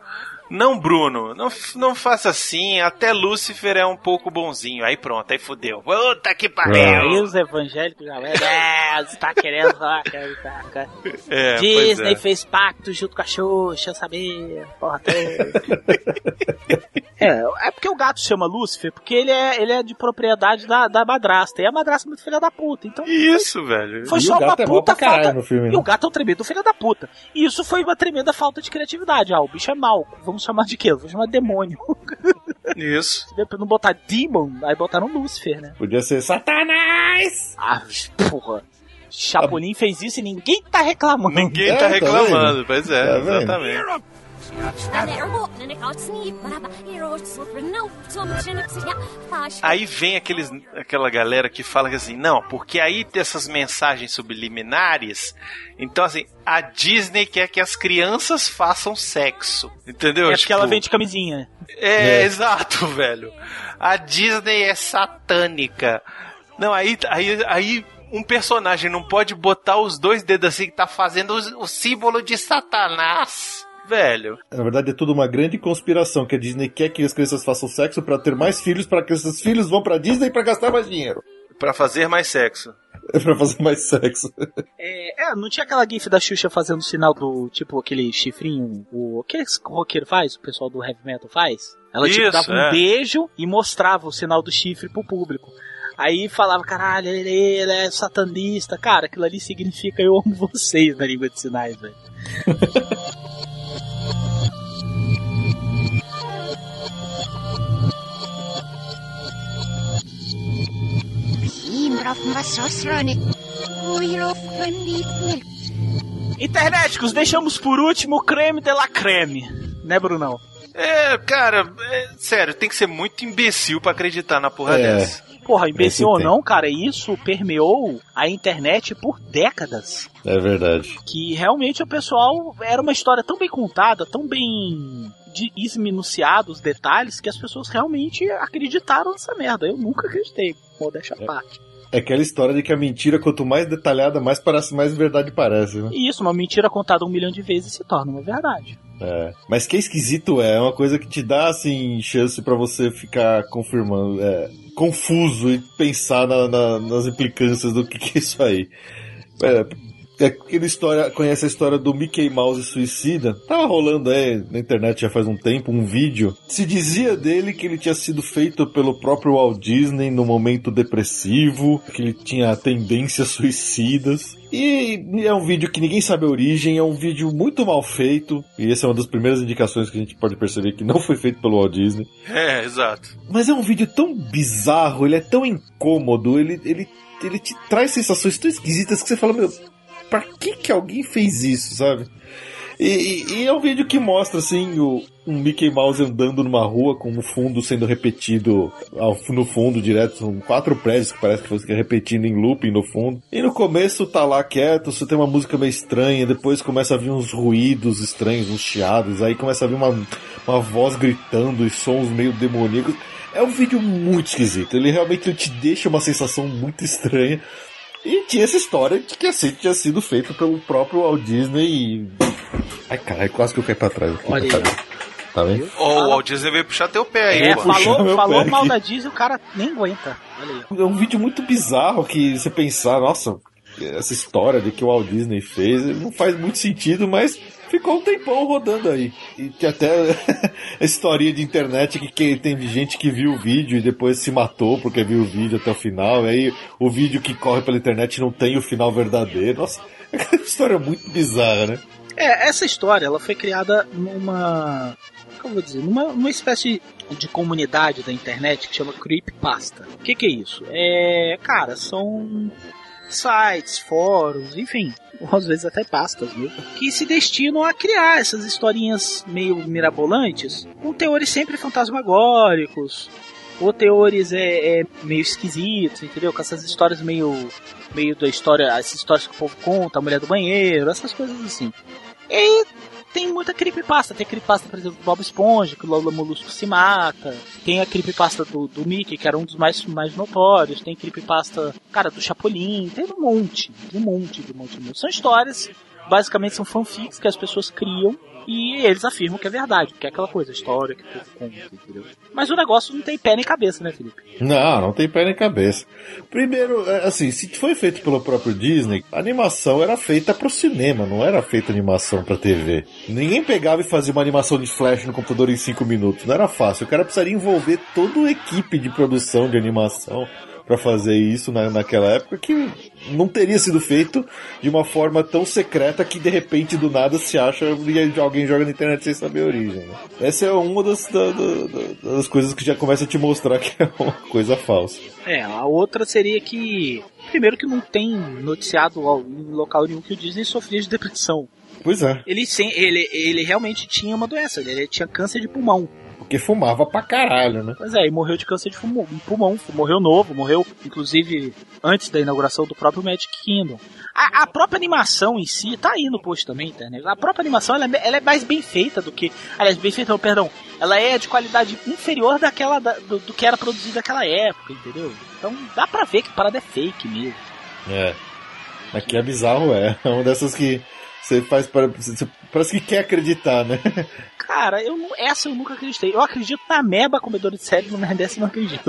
Não, Bruno, não, não faça assim. Até Lúcifer é um pouco bonzinho. Aí pronto, aí fudeu. Puta que Aí pariu. os evangélicos já. É, você tá querendo falar que é- tá- É, Disney é. fez pacto junto com a Xuxa, eu sabia. Porra, é, é porque o gato chama Lúcifer, porque ele é, ele é de propriedade da, da madrasta. E a madrasta é muito filha da puta. Então Isso, velho. foi E só uma é puta falta. no filme, E né? o gato é um tremendo filho da puta. E isso foi uma tremenda falta de criatividade. Ah, o bicho é mau. Vamos chamar de quê? Vamos chamar de demônio. Isso. pra não botar Demon, aí botaram Lúcifer, né? Podia ser Satanás! Ah, porra. Chapolin fez isso e ninguém tá reclamando. Ninguém É, tá tá reclamando, vendo? pois é, Tá exatamente. Aí vem aqueles, aquela galera que fala que assim, não, porque aí tem essas mensagens subliminares, então assim, a Disney quer que as crianças façam sexo, entendeu? É porque Tipo, ela vende camisinha. É, exato, velho. A Disney é satânica. Não, aí, aí, aí um personagem não pode botar os dois dedos assim que tá fazendo o, o símbolo de Satanás. Velho. Na verdade, é tudo uma grande conspiração que a Disney quer que as crianças façam sexo pra ter mais filhos, pra que esses filhos vão pra Disney pra gastar mais dinheiro. Pra fazer mais sexo. É pra fazer mais sexo. É, é, não tinha aquela gif da Xuxa fazendo o sinal do, tipo, aquele chifrinho, o que esse roqueiro faz, o pessoal do heavy metal faz? Ela, tipo, Isso, dava um é. beijo e mostrava o sinal do chifre pro público. Aí falava, caralho, ele, ele é satanista. Cara, aquilo ali significa eu amo vocês na língua de sinais, velho. Internéticos, deixamos por último o creme de la creme. Né, Brunão? É, cara, é, sério, tem que ser muito imbecil pra acreditar na porra É. dessa. Porra, imbecil ou não, cara, isso permeou a internet por décadas. É verdade. Que realmente o pessoal era uma história tão bem contada, tão bem de esminuciado os detalhes, que as pessoas realmente acreditaram nessa merda. Eu nunca acreditei, modéstia à parte. É aquela história de que a mentira, quanto mais detalhada, mais parece mais verdade parece, né? E isso, uma mentira contada um milhão de vezes se torna uma verdade. É. Mas que esquisito é, é uma coisa que te dá, assim, chance pra você ficar confirmando, é, confuso e pensar na- na- nas implicâncias do que, que é isso aí. É, é aquela história, conhece a história do Mickey Mouse suicida? Tava rolando aí na internet já faz um tempo um vídeo. Se dizia dele que ele tinha sido feito pelo próprio Walt Disney no momento depressivo, que ele tinha tendências suicidas. E é um vídeo que ninguém sabe a origem, é um vídeo muito mal feito, e essa é uma das primeiras indicações que a gente pode perceber que não foi feito pelo Walt Disney. É, exato. Mas é um vídeo tão bizarro, ele é tão incômodo, ele, ele, ele te traz sensações tão esquisitas que você fala, meu, pra que que alguém fez isso, sabe? E, e- é um vídeo que mostra, assim, o, um Mickey Mouse andando numa rua com o fundo sendo repetido ao- no fundo, direto, são quatro prédios que parece que fosse repetindo em looping no fundo. E no começo tá lá quieto, você tem uma música meio estranha, depois começa a vir uns ruídos estranhos, uns chiados, aí começa a vir uma, uma voz gritando e sons meio demoníacos. É um vídeo muito esquisito, ele realmente te deixa uma sensação muito estranha. E tinha essa história de que assim tinha sido feito pelo próprio Walt Disney e. Ai, caralho, quase que eu caí pra trás. aqui. Olha aí. tá vendo? Tá vendo? Ó, o Walt Disney veio puxar teu pé aí, É, mano. falou, falou pé mal aqui. da Disney, o cara nem aguenta. Olha aí. É um vídeo muito bizarro que você pensar, nossa, essa história de que o Walt Disney fez não faz muito sentido, mas ficou um tempão rodando aí. E tem até a historinha de internet que, que tem gente que viu o vídeo e depois se matou porque viu o vídeo até o final. E aí o vídeo que corre pela internet não tem o final verdadeiro. Nossa, é uma história muito bizarra, né? É, essa história, ela foi criada numa. Como eu vou dizer? Numa, numa espécie de comunidade da internet que chama Creepypasta. O que, que é isso? É. Cara, são sites, fóruns, enfim, às vezes até pastas mesmo, que se destinam a criar essas historinhas meio mirabolantes, com teores sempre fantasmagóricos, ou teores é, é, meio esquisitos, entendeu? Com essas histórias meio, meio da história, essas histórias que o povo conta, a mulher do banheiro, essas coisas assim. E tem muita creepypasta. Tem a creepypasta, por exemplo, do Bob Esponja, que o Lola Molusco se mata. Tem a creepypasta do, do Mickey, que era um dos mais, mais notórios. Tem creepypasta, cara, do Chapolin. Tem um monte, um monte, um monte, um monte. São histórias, basicamente são fanfics que as pessoas criam e eles afirmam que é verdade, que é aquela coisa, história que o povo entendeu? Mas o negócio não tem pé nem cabeça, né, Felipe? Não, não tem pé nem cabeça. Primeiro, é, assim, se foi feito pelo próprio Disney, a animação era feita pro cinema, não era feita animação pra TV. Ninguém pegava e fazia uma animação de flash no computador em 5 minutos, não era fácil. O cara precisaria envolver toda a equipe de produção de animação pra fazer isso na, naquela época que não teria sido feito de uma forma tão secreta que de repente do nada se acha e alguém joga na internet sem saber a origem. né? Essa é uma das, da- da- da- das coisas que já começa a te mostrar que é uma coisa falsa. É, a outra seria que. Primeiro que não tem noticiado em local nenhum que o Disney sofria de depressão. Pois é, Ele, sem, ele, ele realmente tinha uma doença, ele tinha câncer de pulmão. Porque fumava pra caralho, né? Pois é, e morreu de câncer de fumo- pulmão. Morreu novo, morreu, inclusive, antes da inauguração do próprio Magic Kingdom. A, a própria animação em si, tá aí no post também, internet. A própria animação, ela, é- ela é mais bem feita do que... Aliás, bem feita, não, perdão. Ela é de qualidade inferior daquela, da- do, do que era produzido naquela época, entendeu? Então, dá pra ver que a parada é fake mesmo. É. Aqui é bizarro, é. É uma dessas que você faz para. Você, parece que quer acreditar, né? Cara, eu não- essa eu nunca acreditei. Eu acredito na meba comedora de cérebro, mas dessa eu não acredito.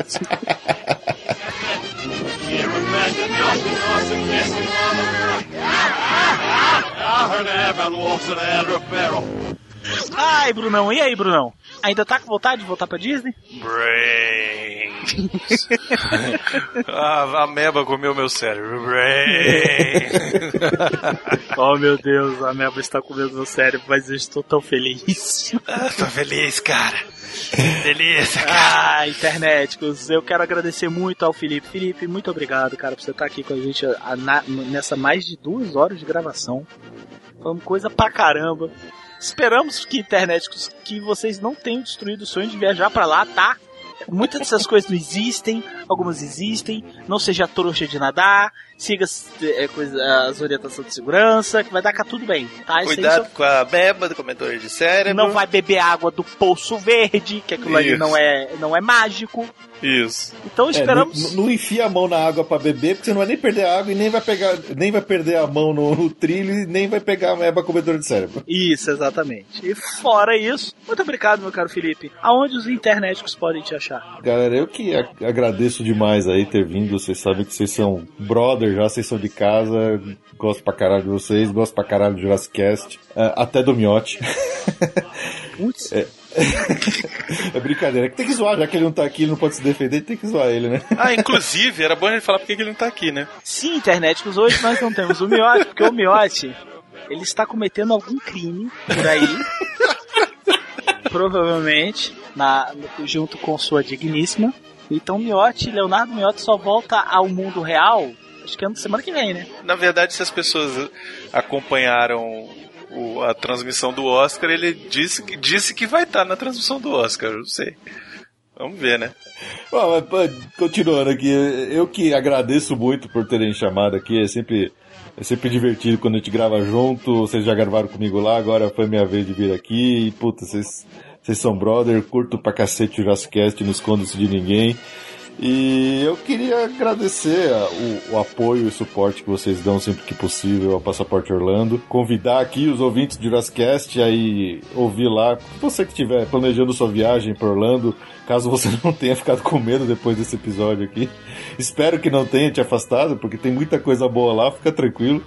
Ai, Brunão, e aí, Brunão? Ainda tá com vontade de voltar pra Disney? Brains. a, a meba comeu meu cérebro. Brains. oh, meu Deus, a meba está comendo meu cérebro, mas eu estou tão feliz. Ah, Tô feliz, cara. Delícia, cara. Ah, internéticos, eu quero agradecer muito ao Felipe. Felipe, muito obrigado, cara, por você estar aqui com a gente a- na- nessa mais de duas horas de gravação. Falamos coisa pra caramba. Esperamos que internet que vocês não tenham destruído o sonho de viajar pra lá, tá? Muitas dessas coisas não existem, algumas existem. Não seja trouxa de nadar, siga as, é, coisa, as orientações de segurança, que vai dar cá tudo bem, tá? Cuidado só- com a beba do comentário de cérebro. não vai beber água do poço verde, que aquilo ali Isso. não é, não é mágico. Isso. Então É, esperamos. não, não enfia a mão na água pra beber, porque você não vai nem perder a água e nem vai pegar, nem vai perder a mão no, no trilho e nem vai pegar a meba comedora de cérebro. Isso, exatamente. E fora isso, muito obrigado, meu caro Felipe. Aonde os internéticos podem te achar? Galera, eu que agradeço demais aí ter vindo. Vocês sabem que vocês são brother já, vocês são de casa. Gosto pra caralho de vocês, gosto pra caralho do Jurassic Cast. ah, até do Miote. Putz. É. é brincadeira. Tem que zoar, já que ele não tá aqui, ele não pode se defender, tem que zoar ele, né? Ah, inclusive, era bom ele falar porque que ele não tá aqui, né? Sim, internéticos, hoje nós não temos o Miote, porque o Miote, ele está cometendo algum crime por aí. provavelmente, na, junto com sua digníssima. Então, Miote, Leonardo Miote só volta ao mundo real, acho que é na semana que vem, né? Na verdade, se as pessoas acompanharam o- a transmissão do Oscar, ele disse, que- disse que vai estar na transmissão do Oscar, não sei. Vamos ver, né? Bom, mas, pô, continuando aqui, eu que agradeço muito por terem chamado aqui, é sempre, é sempre divertido quando a gente grava junto, vocês já gravaram comigo lá, agora foi minha vez de vir aqui, e puta, vocês, vocês são brother, curto pra cacete o Jurassic Cast, não escondo isso de ninguém. E eu queria agradecer o, o apoio e suporte que vocês dão sempre que possível ao Passaporte Orlando. Convidar aqui os ouvintes de Jurassic Cast aí ouvir lá. Você que estiver planejando sua viagem para Orlando, caso você não tenha ficado com medo depois desse episódio aqui. Espero que não tenha te afastado, porque tem muita coisa boa lá, fica tranquilo.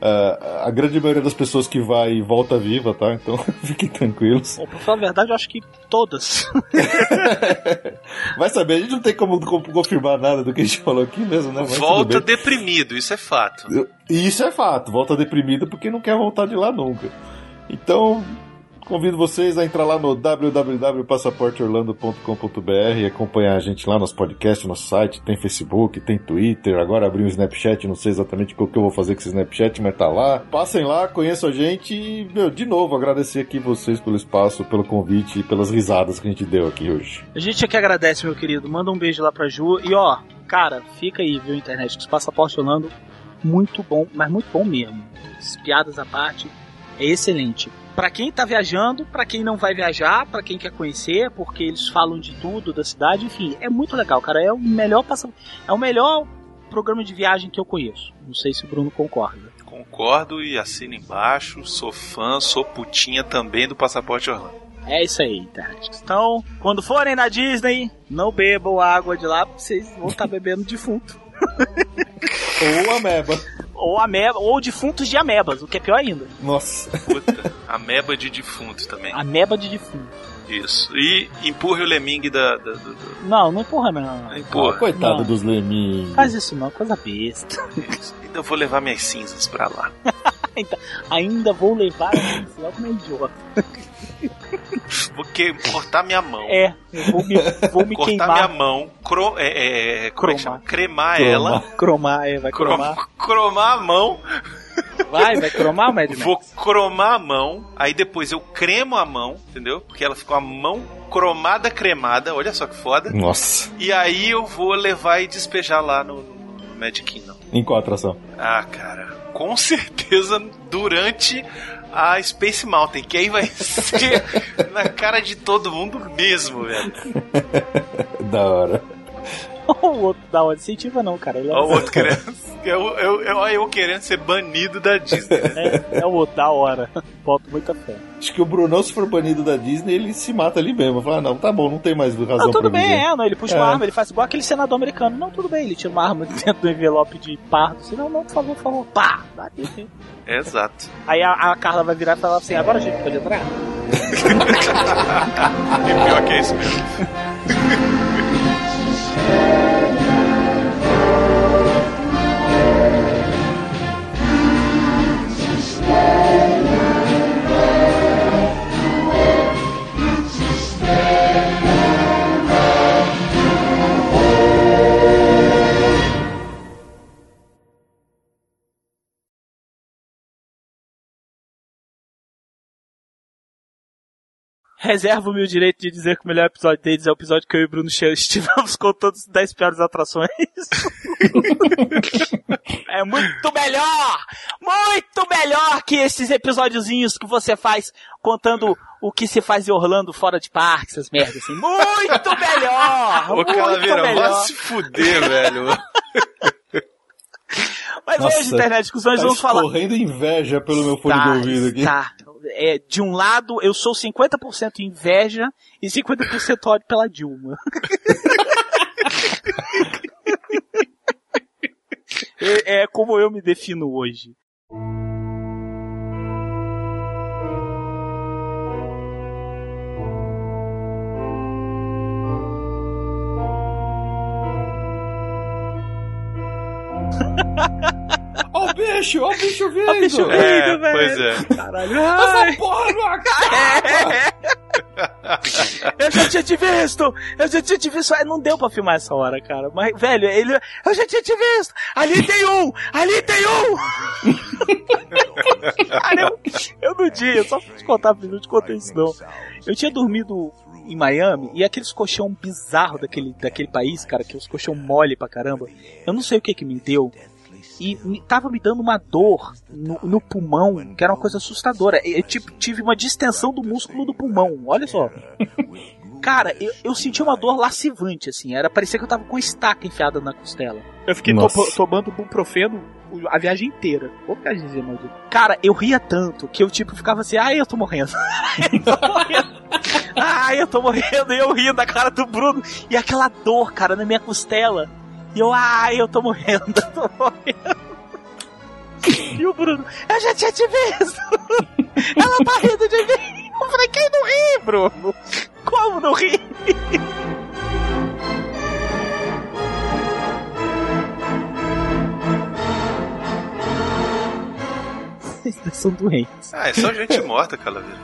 Ah, a grande maioria das pessoas que vai volta viva, tá? Então fiquem tranquilos. Ou, pra falar a verdade, eu acho que todas. Vai saber, a gente não tem como co- confirmar nada do que a gente falou aqui mesmo, né? Mas Volta deprimido, isso é fato. Isso é fato, volta deprimido porque não quer voltar de lá nunca. Então, convido vocês a entrar lá no www.passaporteorlando.com.br e acompanhar a gente lá nos podcasts, no site, tem Facebook, tem Twitter, agora abri um Snapchat, não sei exatamente o que eu vou fazer com esse Snapchat, mas tá lá. Passem lá, conheçam a gente e, meu, de novo, agradecer aqui vocês pelo espaço, pelo convite e pelas risadas que a gente deu aqui hoje. A gente aqui agradece, meu querido. Manda um beijo lá pra Ju. E ó, cara, fica aí, viu, internet? Que os passaporte Orlando, muito bom, mas muito bom mesmo. As piadas à parte, é excelente. Pra quem tá viajando, pra quem não vai viajar, pra quem quer conhecer, porque eles falam de tudo da cidade, enfim, é muito legal, cara. É o melhor passa... é o melhor programa de viagem que eu conheço. Não sei se o Bruno concorda. Concordo e assino embaixo. Sou fã, sou putinha também do Passaporte Orlando. É isso aí, internet. Então, quando forem na Disney, não bebam água de lá, porque vocês vão estar bebendo defunto. Ou ameba. Ou ameba, ou defuntos de amebas, o que é pior ainda. Nossa. Puta, ameba de defunto também. Ameba de defunto. Isso. E empurre o Leming da. da- do- do- Não, não empurra não. Empurra. Coitado Não. dos leminhos. Faz isso não, coisa besta. Ainda vou levar minhas cinzas pra lá. Então, ainda vou levar logo como idiota. Vou que- cortar minha mão. É, vou me, vou me cortar queimar. minha mão, cro, é, é, como é que chama? cremar ela, Cromar, é, vai cromar. crom- cromar a mão, Vai, vai cromar, Mad Max? vou cromar a mão, aí depois eu cremo a mão, entendeu? Porque ela ficou a mão cromada, cremada, olha só que foda. Nossa. E aí eu vou levar e despejar lá no, no Magic Kingdom. Em qual atração? Ah, cara, com certeza durante a Space Mountain, que aí vai ser na cara de todo mundo mesmo, velho. da hora. o outro da hora incentiva não, cara. Ele é, o outro querendo. Eu, eu, eu, eu querendo ser banido da Disney. é, é o outro da hora. Boto muita fé. Acho que o Brunão, se for banido da Disney, ele se mata ali mesmo. Fala, ah, não, tá bom, não tem mais razão Não, tudo pra bem, é, não, ele puxa É. uma arma, ele faz igual aquele senador americano. Não, tudo bem, ele tira uma arma dentro do envelope de pardo. Se não, não, por favor, por favor, pá! Dá aqui. Exato. Aí a, a Carla vai virar e falar assim: agora a gente pode entrar? E pior que é isso mesmo. Christ. Reservo o meu direito de dizer que o melhor episódio deles é o episódio que eu e o Bruno Cheiro estivemos contando as 10 piores atrações. é muito melhor! Muito melhor que esses episódiozinhos que você faz contando o que se faz em Orlando fora de parque, essas merdas assim. Muito melhor! Ô, muito Calaveira, melhor. vai se fuder, velho. Mas hoje, internet discussões, tá vamos falar. correndo inveja pelo meu fone de ouvido aqui. Tá. É, de um lado, eu sou 50% inveja e 50% ódio pela Dilma. é, é como eu me defino hoje. Ó o bicho, ó o bicho vindo. Ó o bicho É, vindo, velho. pois é. Caralho. Ai. Essa porra não acaba. Eu já tinha te visto! Eu já tinha te visto! É, Não deu pra filmar essa hora, cara. Mas, velho, ele. Eu já tinha te visto! Ali tem um! Ali tem um! cara, eu, eu no dia, só pra te contar, filho, não te contei isso não. Eu tinha dormido em Miami e aqueles colchão bizarro daquele, daquele país, cara, que os colchão mole pra caramba. Eu não sei o que que me deu. E me, tava me dando uma dor no, no pulmão, que era uma coisa assustadora. Eu, tipo, tive uma distensão do músculo do pulmão, olha só. Cara, eu, eu senti uma dor lascivante, assim. Era parecia que eu tava com estaca enfiada na costela. Eu fiquei tomando buprofeno a viagem inteira. Ô, viagem, maldito. Cara, eu ria tanto que eu, tipo, ficava assim, ai, eu tô morrendo. eu tô morrendo. Ai, eu tô morrendo. E eu ria da cara do Bruno. E aquela dor, cara, na minha costela. E eu, ai, eu tô morrendo, eu tô morrendo. E o Bruno, eu já tinha te visto. Ela tá rindo de mim. Eu falei, quem não ri, Bruno? Como não ri? Vocês são doentes. Ah, é só gente morta, Calaveira.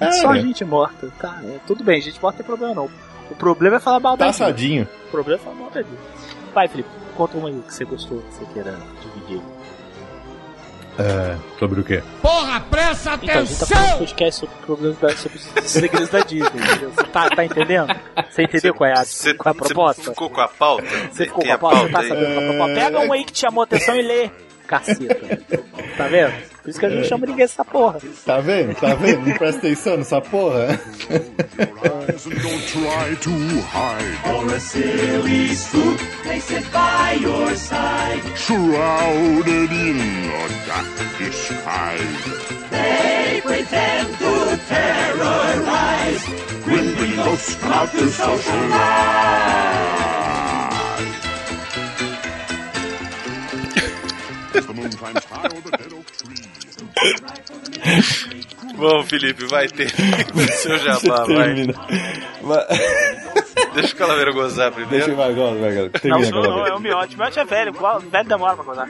É só gente morta. Tá, é, tudo bem, gente morta não tem problema não. O problema é falar mal. Passadinho. O problema é falar mal da gente. Vai, Felipe, conta uma aí que você gostou, que você queira dividir. É, sobre o quê? Porra, presta Então, a gente tá fazendo um podcast sobre problemas da, sobre os segredos da Disney. entendeu? Você tá, tá entendendo? Você entendeu qual é a, Você qual é a proposta? ficou com a pauta? Você ficou com a pauta? Você tá sabendo qual é a proposta? Pega um aí que te chamou a atenção e lê. Caceta. Tá vendo? Por isso que a gente chama ninguém dessa porra. Tá vendo? Tá vendo? Não presta atenção nessa porra? Don't try to hide. Or a silly spook, they sit by your side. Shrouded in a dark disguise. They pretend to terrorize. When we ghosts come out to socialize. Bom, Felipe, vai ter o seu jabá, vai. Deixa o Calaveira gozar primeiro. Deixa eu vai, agora, vai, agora. Não, o não, é o miote. O miote é velho, velho demora pra gozar.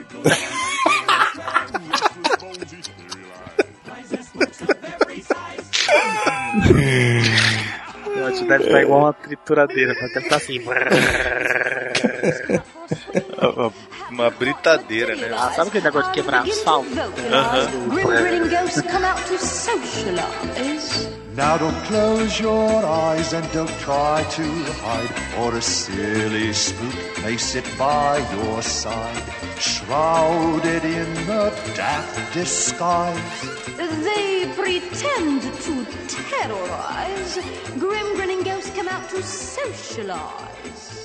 O miote deve estar igual uma trituradeira, deve estar assim. Uma britadeira, né? Ah, sabe aquele negócio de quebrar asfalto? Grim grinning ghosts come out to socialize. Now don't close your eyes and don't try to hide, or a silly spook may sit by your side, shrouded in a daft disguise. They pretend to terrorize. Grim grinning ghosts come out to socialize.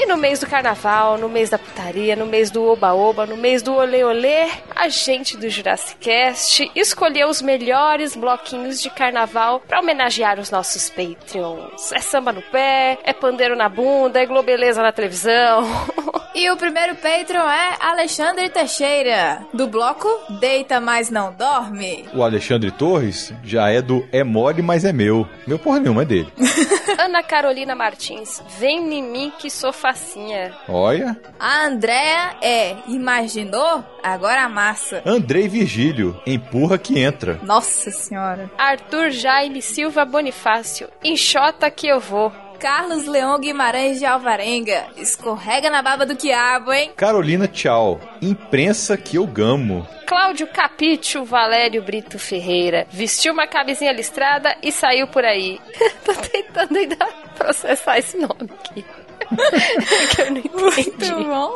E no mês do carnaval, no mês da putaria, no mês do oba-oba, no mês do olê-olê, a gente do Jurassic Cast escolheu os melhores bloquinhos de carnaval pra homenagear os nossos Patreons. É samba no pé, é pandeiro na bunda, é globeleza na televisão. E o primeiro Patreon é Alexandre Teixeira, do bloco Deita Mas Não Dorme. O Alexandre Torres já é do É Mole, mas é meu. Meu porra nenhuma é dele. Ana Carolina Martins, vem em mim que sou facinha. Olha. A Andrea é Imaginou? Agora amassa. Andrei Virgílio, empurra que entra. Nossa senhora. Arthur Jaime Silva Bonifácio, enxota que eu vou. Carlos Leão Guimarães de Alvarenga. Escorrega na baba do quiabo, hein? Carolina Tchau. Imprensa que eu gamo. Cláudio Capítio Valério Brito Ferreira. Vestiu uma camisinha listrada e saiu por aí. Tô tentando ainda processar esse nome aqui. que eu não entendi. Muito bom.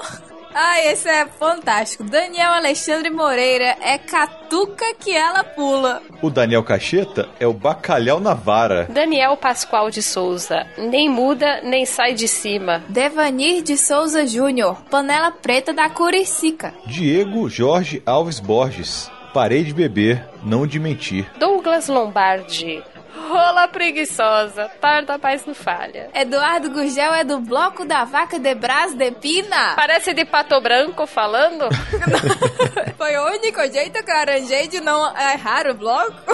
Ai, esse é fantástico. Daniel Alexandre Moreira é catuca que ela pula. O Daniel Cacheta é o bacalhau na vara. Daniel Pascoal de Souza. Nem muda, nem sai de cima. Devanir de Souza Júnior. Panela preta da Curicica. Diego Jorge Alves Borges. Parei de beber, não de mentir. Douglas Lombardi. Rola preguiçosa, tarda mais não falha. Eduardo Gugel é do bloco da vaca de Brás de Pina. Parece de pato branco falando. Foi o único jeito que eu arranjei de não errar o bloco.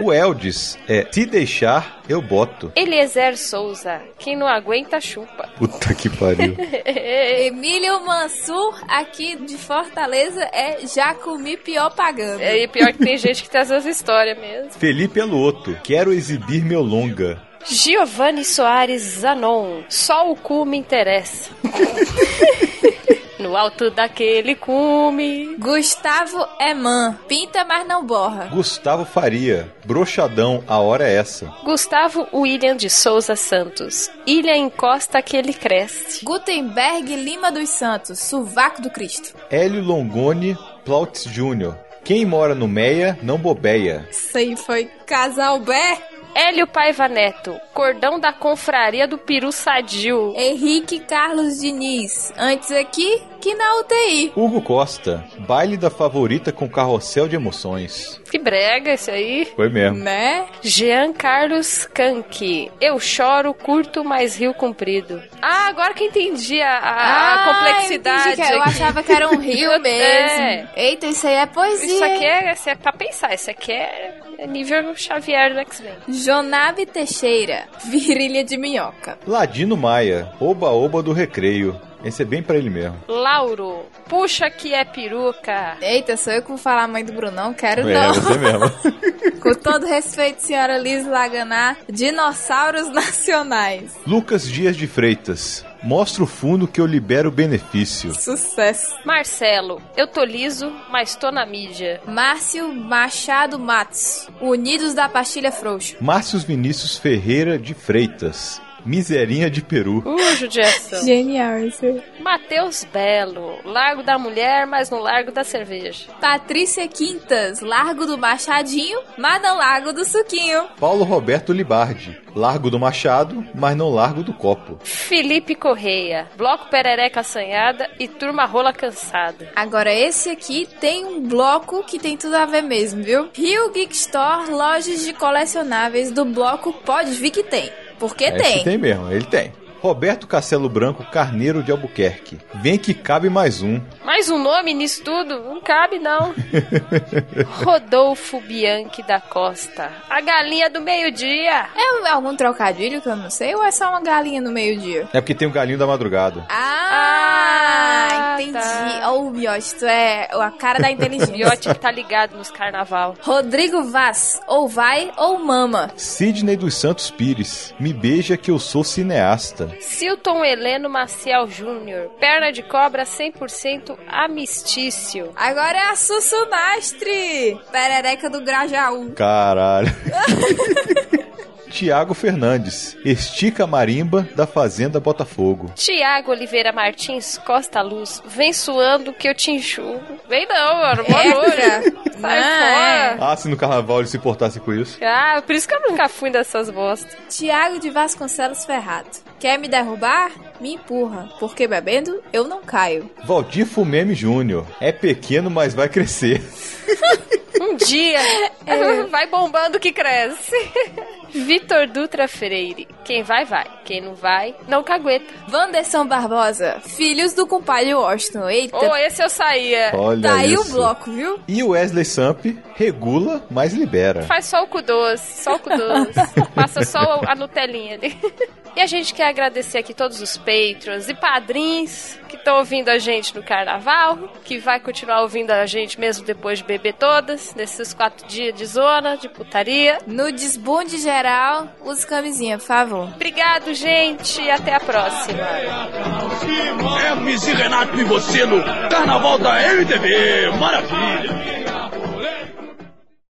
O Eldis é se deixar, eu boto. Eliezer Souza. Quem não aguenta, chupa. Puta que pariu. Emílio Mansur, aqui de Fortaleza, é já comi pior pagando. É, e pior que tem gente que tem essas histórias mesmo. Felipe Eloto. Quero exibir meu longa. Giovanni Soares Zanon. Só o cu me interessa. No alto daquele cume. Gustavo Eman. Pinta, mas não borra. Gustavo Faria. Broxadão, a hora é essa. Gustavo William de Souza Santos. Ilha encosta que ele cresce. Gutenberg Lima dos Santos. Suvaco do Cristo. Hélio Longoni Plautz Jr. Quem mora no Meia, não bobeia. Isso aí foi casal Bé. Hélio Paiva Neto, cordão da confraria do Peru Sadio. Henrique Carlos Diniz, antes aqui que na UTI. Hugo Costa, baile da favorita com carrossel de emoções. Que brega esse aí. Foi mesmo. Né? Jean Carlos Kanki, eu choro, curto, mas rio comprido. Ah, agora que entendi a, a, ah, a complexidade. Que eu achava que era um rio mesmo. É. Eita, isso aí é poesia. Isso aqui é, isso é pra pensar, isso aqui é nível Xavier do X-Men. Jonabe Teixeira, virilha de minhoca. Ladino Maia, oba-oba do recreio. Esse é bem pra ele mesmo. Lauro, puxa que é peruca. Eita, sou eu que vou falar a mãe do Brunão? Quero É, não. você mesmo. Com todo respeito, senhora Liz Laganá, dinossauros nacionais. Lucas Dias de Freitas. Mostra o fundo que eu libero o benefício. Sucesso. Marcelo, eu tô liso, mas tô na mídia. Márcio Machado Matos, Unidos da Pastilha Frouxa. Márcios Vinícius Ferreira de Freitas. Miserinha de Peru. Uh, judiação. Genial isso. Matheus Belo, Largo da Mulher, mas no Largo da Cerveja. Patrícia Quintas, Largo do Machadinho, mas não Largo do Suquinho. Paulo Roberto Libardi. Largo do Machado, mas não largo do copo. Felipe Correia, Bloco Perereca Assanhada e Turma Rola Cansada. Agora esse aqui tem um bloco que tem tudo a ver mesmo, viu? Rio Geek Store, lojas de colecionáveis do bloco Pode Vir que tem. Porque Esse tem. tem mesmo, ele tem. Roberto Castelo Branco Carneiro de Albuquerque. Vem que cabe mais um. Mais um nome nisso tudo? Não cabe, não. Rodolfo Bianchi da Costa. A galinha do meio-dia. É algum trocadilho que eu não sei ou é só uma galinha no meio-dia? É porque tem o galinho da madrugada. Ah, entendi. tá. Oh, Miote, tu é a cara da inteligência. Miote que tá ligado nos carnaval. Rodrigo Vaz, ou vai ou mama. Sidney dos Santos Pires. Me beija que eu sou cineasta. Silton Heleno Maciel Júnior. Perna de cobra 100% amistício. Agora é a Sussunastre. Perereca do Grajaú. Caralho. Tiago Fernandes. Estica marimba da Fazenda Botafogo. Tiago Oliveira Martins Costa Luz. Vem suando que eu te enxugo. Vem não, mano. Boa noite. Sai fora. Ah, se no carnaval ele se portasse com isso. Ah, por isso que eu nunca fui dessas bostas. Tiago de Vasconcelos Ferrado. Quer me derrubar? Me empurra, porque bebendo eu não caio. Valdir Fumeme Júnior. É pequeno, mas vai crescer. Um dia É. vai bombando que cresce. Vitor Dutra Freire. Quem vai, vai. Quem não vai, não cagueta. Wanderson Barbosa. Filhos do compadre Washington. Eita. Ô, esse eu saía. Olha Tá aí o isso. bloco, viu? E o Wesley Samp regula, mas libera. Faz só o cu doce, só o cu doce. Passa só a Nutelinha ali. E a gente quer agradecer aqui todos os patrons e padrinhos que estão ouvindo a gente no carnaval, que vai continuar ouvindo a gente mesmo depois de beber todas, nesses quatro dias de zona, de putaria. No desbunde geral, use camisinha, por favor. Obrigado, gente, e até a próxima. Hermes e Renato e você no Carnaval da MTV. Maravilha!